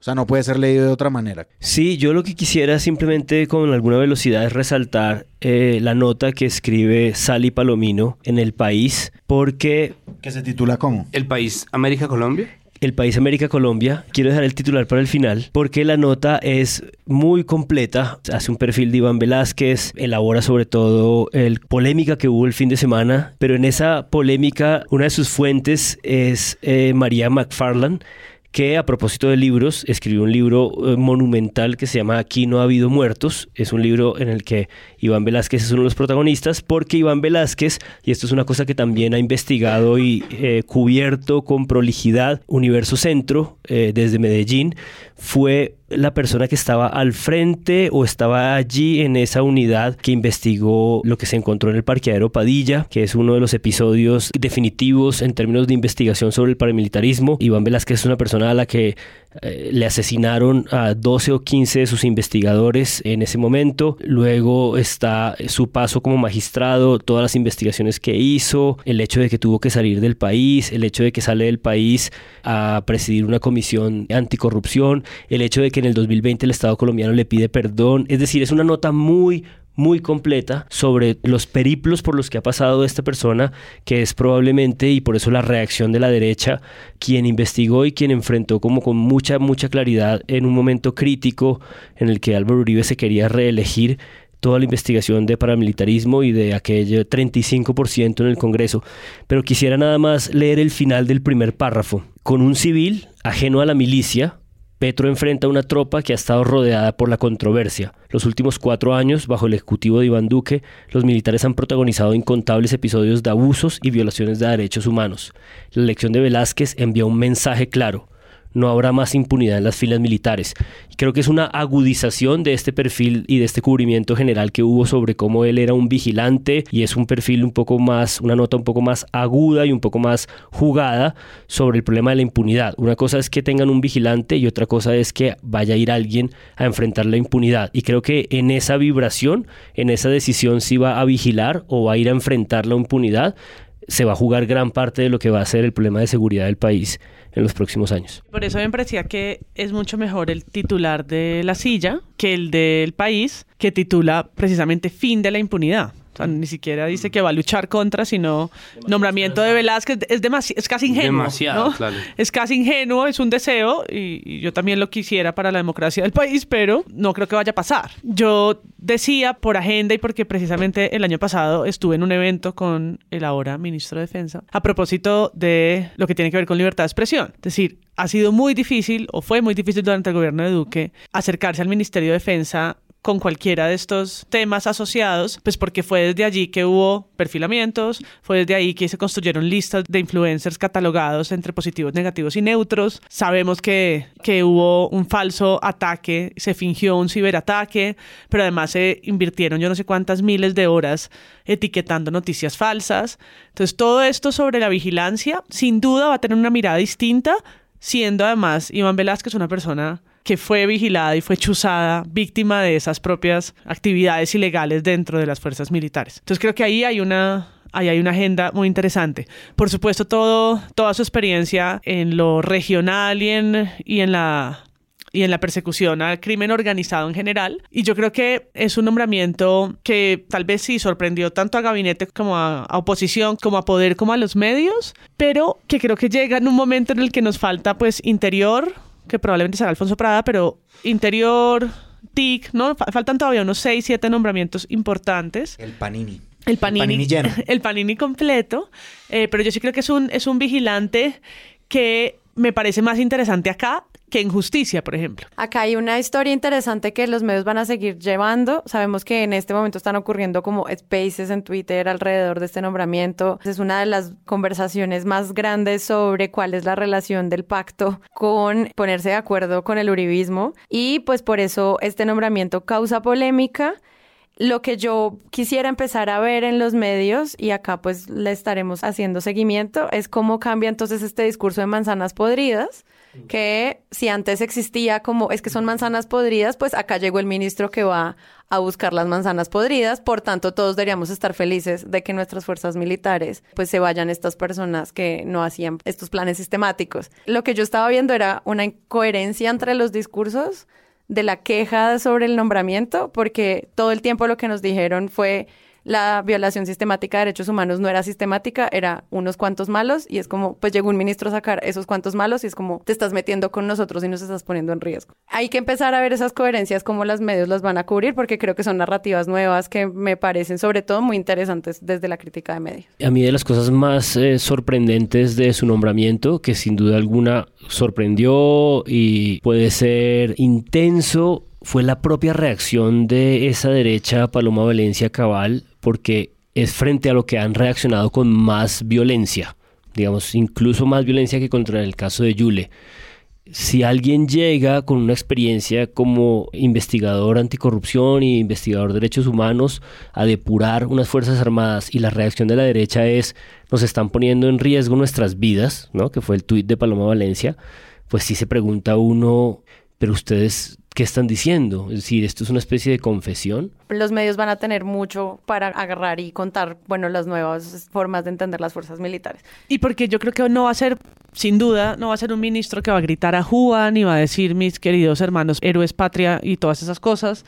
S2: O sea, no puede ser leído de otra manera.
S3: Sí, yo lo que quisiera simplemente con alguna velocidad es resaltar eh, la nota que escribe Sally Palomino en El País, porque...
S2: ¿Que se titula cómo?
S4: El País América Colombia.
S3: El País América Colombia. Quiero dejar el titular para el final porque la nota es muy completa. Hace un perfil de Iván Velázquez, elabora sobre todo el polémica que hubo el fin de semana, pero en esa polémica una de sus fuentes es eh, María McFarland que a propósito de libros, escribió un libro eh, monumental que se llama Aquí no ha habido muertos. Es un libro en el que Iván Velázquez es uno de los protagonistas, porque Iván Velázquez, y esto es una cosa que también ha investigado y eh, cubierto con prolijidad Universo Centro eh, desde Medellín, fue la persona que estaba al frente o estaba allí en esa unidad que investigó lo que se encontró en el parqueadero Padilla, que es uno de los episodios definitivos en términos de investigación sobre el paramilitarismo. Iván Velázquez es una persona a la que eh, le asesinaron a 12 o 15 de sus investigadores en ese momento. Luego está su paso como magistrado, todas las investigaciones que hizo, el hecho de que tuvo que salir del país, el hecho de que sale del país a presidir una comisión anticorrupción, el hecho de que en el 2020 el Estado colombiano le pide perdón. Es decir, es una nota muy, muy completa sobre los periplos por los que ha pasado esta persona, que es probablemente, y por eso la reacción de la derecha, quien investigó y quien enfrentó como con mucha, mucha claridad en un momento crítico en el que Álvaro Uribe se quería reelegir toda la investigación de paramilitarismo y de aquel 35% en el Congreso. Pero quisiera nada más leer el final del primer párrafo. Con un civil ajeno a la milicia, Petro enfrenta una tropa que ha estado rodeada por la controversia. Los últimos cuatro años, bajo el ejecutivo de Iván Duque, los militares han protagonizado incontables episodios de abusos y violaciones de derechos humanos. La elección de Velázquez envía un mensaje claro no habrá más impunidad en las filas militares. Y creo que es una agudización de este perfil y de este cubrimiento general que hubo sobre cómo él era un vigilante y es un perfil un poco más, una nota un poco más aguda y un poco más jugada sobre el problema de la impunidad. Una cosa es que tengan un vigilante y otra cosa es que vaya a ir alguien a enfrentar la impunidad. Y creo que en esa vibración, en esa decisión si va a vigilar o va a ir a enfrentar la impunidad, se va a jugar gran parte de lo que va a ser el problema de seguridad del país en los próximos años.
S5: Por eso me parecía que es mucho mejor el titular de la silla que el del país, que titula precisamente fin de la impunidad ni siquiera dice que va a luchar contra, sino nombramiento de Velázquez. Es, es casi ingenuo. Demasiado, claro. Es casi ingenuo, es un deseo y, yo también lo quisiera para la democracia del país, pero no creo que vaya a pasar. Yo decía por agenda y porque precisamente el año pasado estuve en un evento con el ahora ministro de Defensa a propósito de lo que tiene que ver con libertad de expresión. Es decir, ha sido muy difícil o fue muy difícil durante el gobierno de Duque acercarse al Ministerio de Defensa con cualquiera de estos temas asociados, pues porque fue desde allí que hubo perfilamientos, fue desde ahí que se construyeron listas de influencers catalogados entre positivos, negativos y neutros. Sabemos que, que hubo un falso ataque, se fingió un ciberataque, pero además se invirtieron yo no sé cuántas miles de horas etiquetando noticias falsas. Entonces todo esto sobre la vigilancia sin duda va a tener una mirada distinta, siendo además Iván Velázquez una persona que fue vigilada y fue chuzada, víctima de esas propias actividades ilegales dentro de las fuerzas militares. Entonces creo que ahí hay una, ahí hay una agenda muy interesante. Por supuesto, todo, toda su experiencia en lo regional y en, y en la y en la persecución al crimen organizado en general. Y yo creo que es un nombramiento que tal vez sí sorprendió tanto a gabinete como a, a, oposición, como a poder, como a los medios, pero que creo que llega en un momento en el que nos falta pues interior, que probablemente será Alfonso Prada, pero interior, TIC, ¿no? Faltan todavía unos 6, 7 nombramientos importantes.
S2: El Panini.
S5: El panini, *laughs* el panini completo. Eh, pero yo sí creo que es un, es un vigilante que me parece más interesante acá que en justicia, por ejemplo.
S1: Acá hay una historia interesante que los medios van a seguir llevando. Sabemos que en este momento están ocurriendo como spaces en Twitter alrededor de este nombramiento. Es una de las conversaciones más grandes sobre cuál es la relación del pacto con ponerse de acuerdo con el uribismo y pues por eso este nombramiento causa polémica. Lo que yo quisiera empezar a ver en los medios, y acá pues le estaremos haciendo seguimiento, es cómo cambia entonces este discurso de manzanas podridas, que si antes existía como es que son manzanas podridas, pues acá llegó el ministro que va a buscar las manzanas podridas, por tanto todos deberíamos estar felices de que nuestras fuerzas militares pues se vayan estas personas que no hacían estos planes sistemáticos. Lo que yo estaba viendo era una incoherencia entre los discursos de la queja sobre el nombramiento, porque todo el tiempo lo que nos dijeron fue la violación sistemática de derechos humanos no era sistemática, era unos cuantos malos y es como, pues llegó un ministro a sacar esos cuantos malos y es como, te estás metiendo con nosotros y nos estás poniendo en riesgo. Hay que empezar a ver esas coherencias, cómo los medios las van a cubrir, porque creo que son narrativas nuevas que me parecen sobre todo muy interesantes desde la crítica de medios.
S3: A mí de las cosas más eh, sorprendentes de su nombramiento, que sin duda alguna sorprendió y puede ser intenso, fue la propia reacción de esa derecha Paloma Valencia Cabal, porque es frente a lo que han reaccionado con más violencia, digamos, incluso más violencia que contra el caso de Yule. Si alguien llega con una experiencia como investigador anticorrupción y investigador de derechos humanos a depurar unas Fuerzas Armadas y la reacción de la derecha es nos están poniendo en riesgo nuestras vidas, ¿no? que fue el tuit de Paloma Valencia, pues sí se pregunta uno, pero ustedes ¿qué están diciendo? Es decir, esto es una especie de confesión.
S1: Los medios van a tener mucho para agarrar y contar, bueno, las nuevas formas de entender las fuerzas militares.
S5: Y porque yo creo que no va a ser, sin duda, no va a ser un ministro que va a gritar a Juan y va a decir, mis queridos hermanos, héroes patria y todas esas cosas.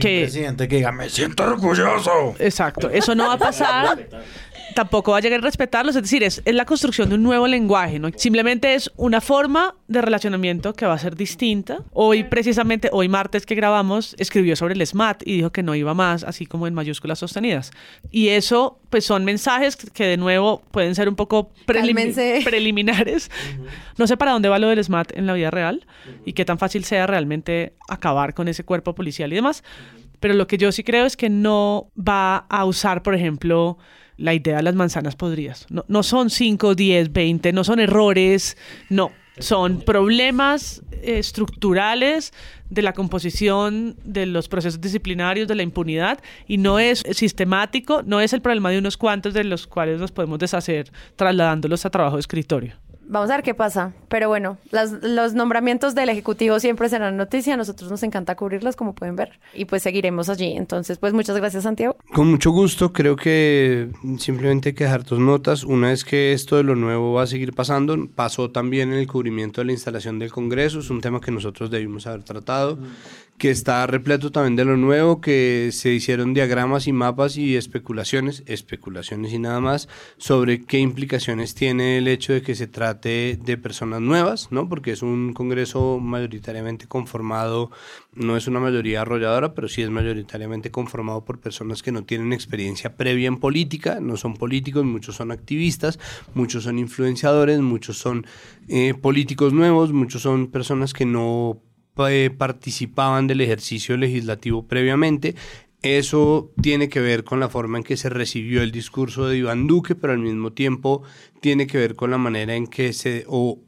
S5: Que...
S2: Un presidente que diga, me siento orgulloso.
S5: Exacto, eso no va a pasar. *laughs* tampoco va a llegar a respetarlos. Es decir, es, es, la construcción de un nuevo lenguaje, ¿no? Simplemente es una forma de relacionamiento que va a ser distinta. Hoy, precisamente, hoy martes que grabamos, escribió sobre el SMAT y dijo que no iba más, así como en mayúsculas sostenidas. Y eso, pues son mensajes que de nuevo pueden ser un poco prelim *laughs* preliminares. No sé para dónde va lo del SMAT en la vida real y qué tan fácil sea realmente acabar con ese cuerpo policial y demás. Pero lo que yo sí creo es que no va a usar, por ejemplo, la idea de las manzanas podridas. No, no son 5, 10, 20, no son errores, no. Son problemas estructurales de la composición de los procesos disciplinarios, de la impunidad, y no es sistemático, no es el problema de unos cuantos de los cuales nos podemos deshacer trasladándolos a trabajo de escritorio.
S1: Vamos a ver qué pasa. Pero bueno, las, los nombramientos del Ejecutivo siempre serán noticia. Nosotros nos encanta cubrirlos, como pueden ver. Y pues seguiremos allí. Entonces, pues muchas gracias, Santiago.
S4: Con mucho gusto. Creo que simplemente hay que dejar tus notas. Una es que esto de lo nuevo va a seguir pasando. Pasó también el cubrimiento de la instalación del Congreso. Es un tema que nosotros debimos haber tratado que está repleto también de lo nuevo, que se hicieron diagramas y mapas y especulaciones, especulaciones y nada más, sobre qué implicaciones tiene el hecho de que se trate de personas nuevas, ¿no? Porque es un Congreso mayoritariamente conformado, no es una mayoría arrolladora, pero sí es mayoritariamente conformado por personas que no tienen experiencia previa en política, no son políticos, muchos son activistas, muchos son influenciadores, muchos son eh, políticos nuevos, muchos son personas que no participaban del ejercicio legislativo previamente. Eso tiene que ver con la forma en que se recibió el discurso de Iván Duque, pero al mismo tiempo tiene que ver con la manera en que se, o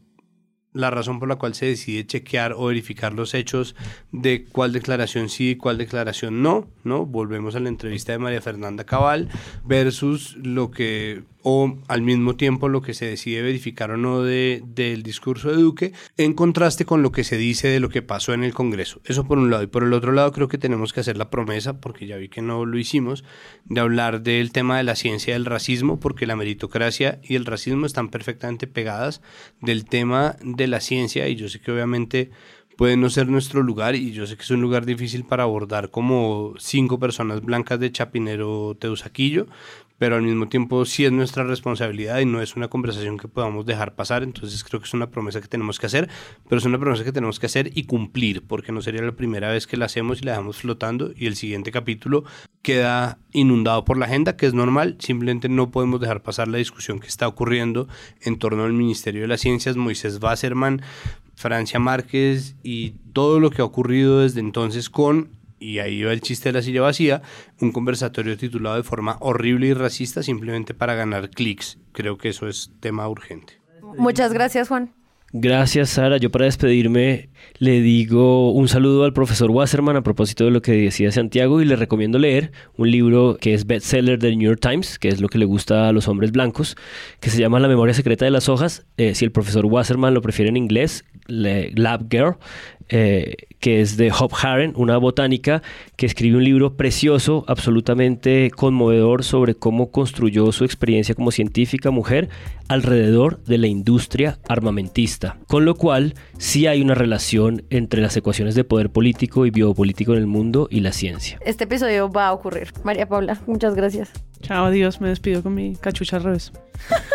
S4: la razón por la cual se decide chequear o verificar los hechos de cuál declaración sí y cuál declaración no, ¿no? Volvemos a la entrevista de María Fernanda Cabal versus lo que o al mismo tiempo lo que se decide verificar o no de, del discurso de Duque, en contraste con lo que se dice de lo que pasó en el Congreso. Eso por un lado. Y por el otro lado creo que tenemos que hacer la promesa, porque ya vi que no lo hicimos, de hablar del tema de la ciencia del racismo, porque la meritocracia y el racismo están perfectamente pegadas del tema de la ciencia y yo sé que obviamente puede no ser nuestro lugar y yo sé que es un lugar difícil para abordar como cinco personas blancas de Chapinero Teusaquillo, pero al mismo tiempo sí es nuestra responsabilidad y no es una conversación que podamos dejar pasar, entonces creo que es una promesa que tenemos que hacer, pero es una promesa que tenemos que hacer y cumplir, porque no sería la primera vez que la hacemos y la dejamos flotando y el siguiente capítulo queda inundado por la agenda, que es normal, simplemente no podemos dejar pasar la discusión que está ocurriendo en torno al Ministerio de las Ciencias, Moisés Wasserman, Francia Márquez y todo lo que ha ocurrido desde entonces con, y ahí va el chiste de la silla vacía, un conversatorio titulado de forma horrible y racista simplemente para ganar clics. Creo que eso es tema urgente.
S1: Muchas gracias, Juan.
S3: Gracias, Sara. Yo para despedirme le digo un saludo al profesor Wasserman a propósito de lo que decía Santiago y le recomiendo leer un libro que es bestseller del New York Times, que es lo que le gusta a los hombres blancos, que se llama La memoria secreta de las hojas. Eh, si el profesor Wasserman lo prefiere en inglés, Lab Girl. Eh, que es de Hop Haren, una botánica que escribe un libro precioso, absolutamente conmovedor sobre cómo construyó su experiencia como científica mujer alrededor de la industria armamentista. Con lo cual, sí hay una relación entre las ecuaciones de poder político y biopolítico en el mundo y la ciencia.
S1: Este episodio va a ocurrir. María Paula, muchas gracias.
S5: Chao, adiós. Me despido con mi cachucha al revés.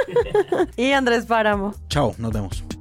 S5: *laughs*
S1: y Andrés Páramo.
S2: Chao, nos vemos.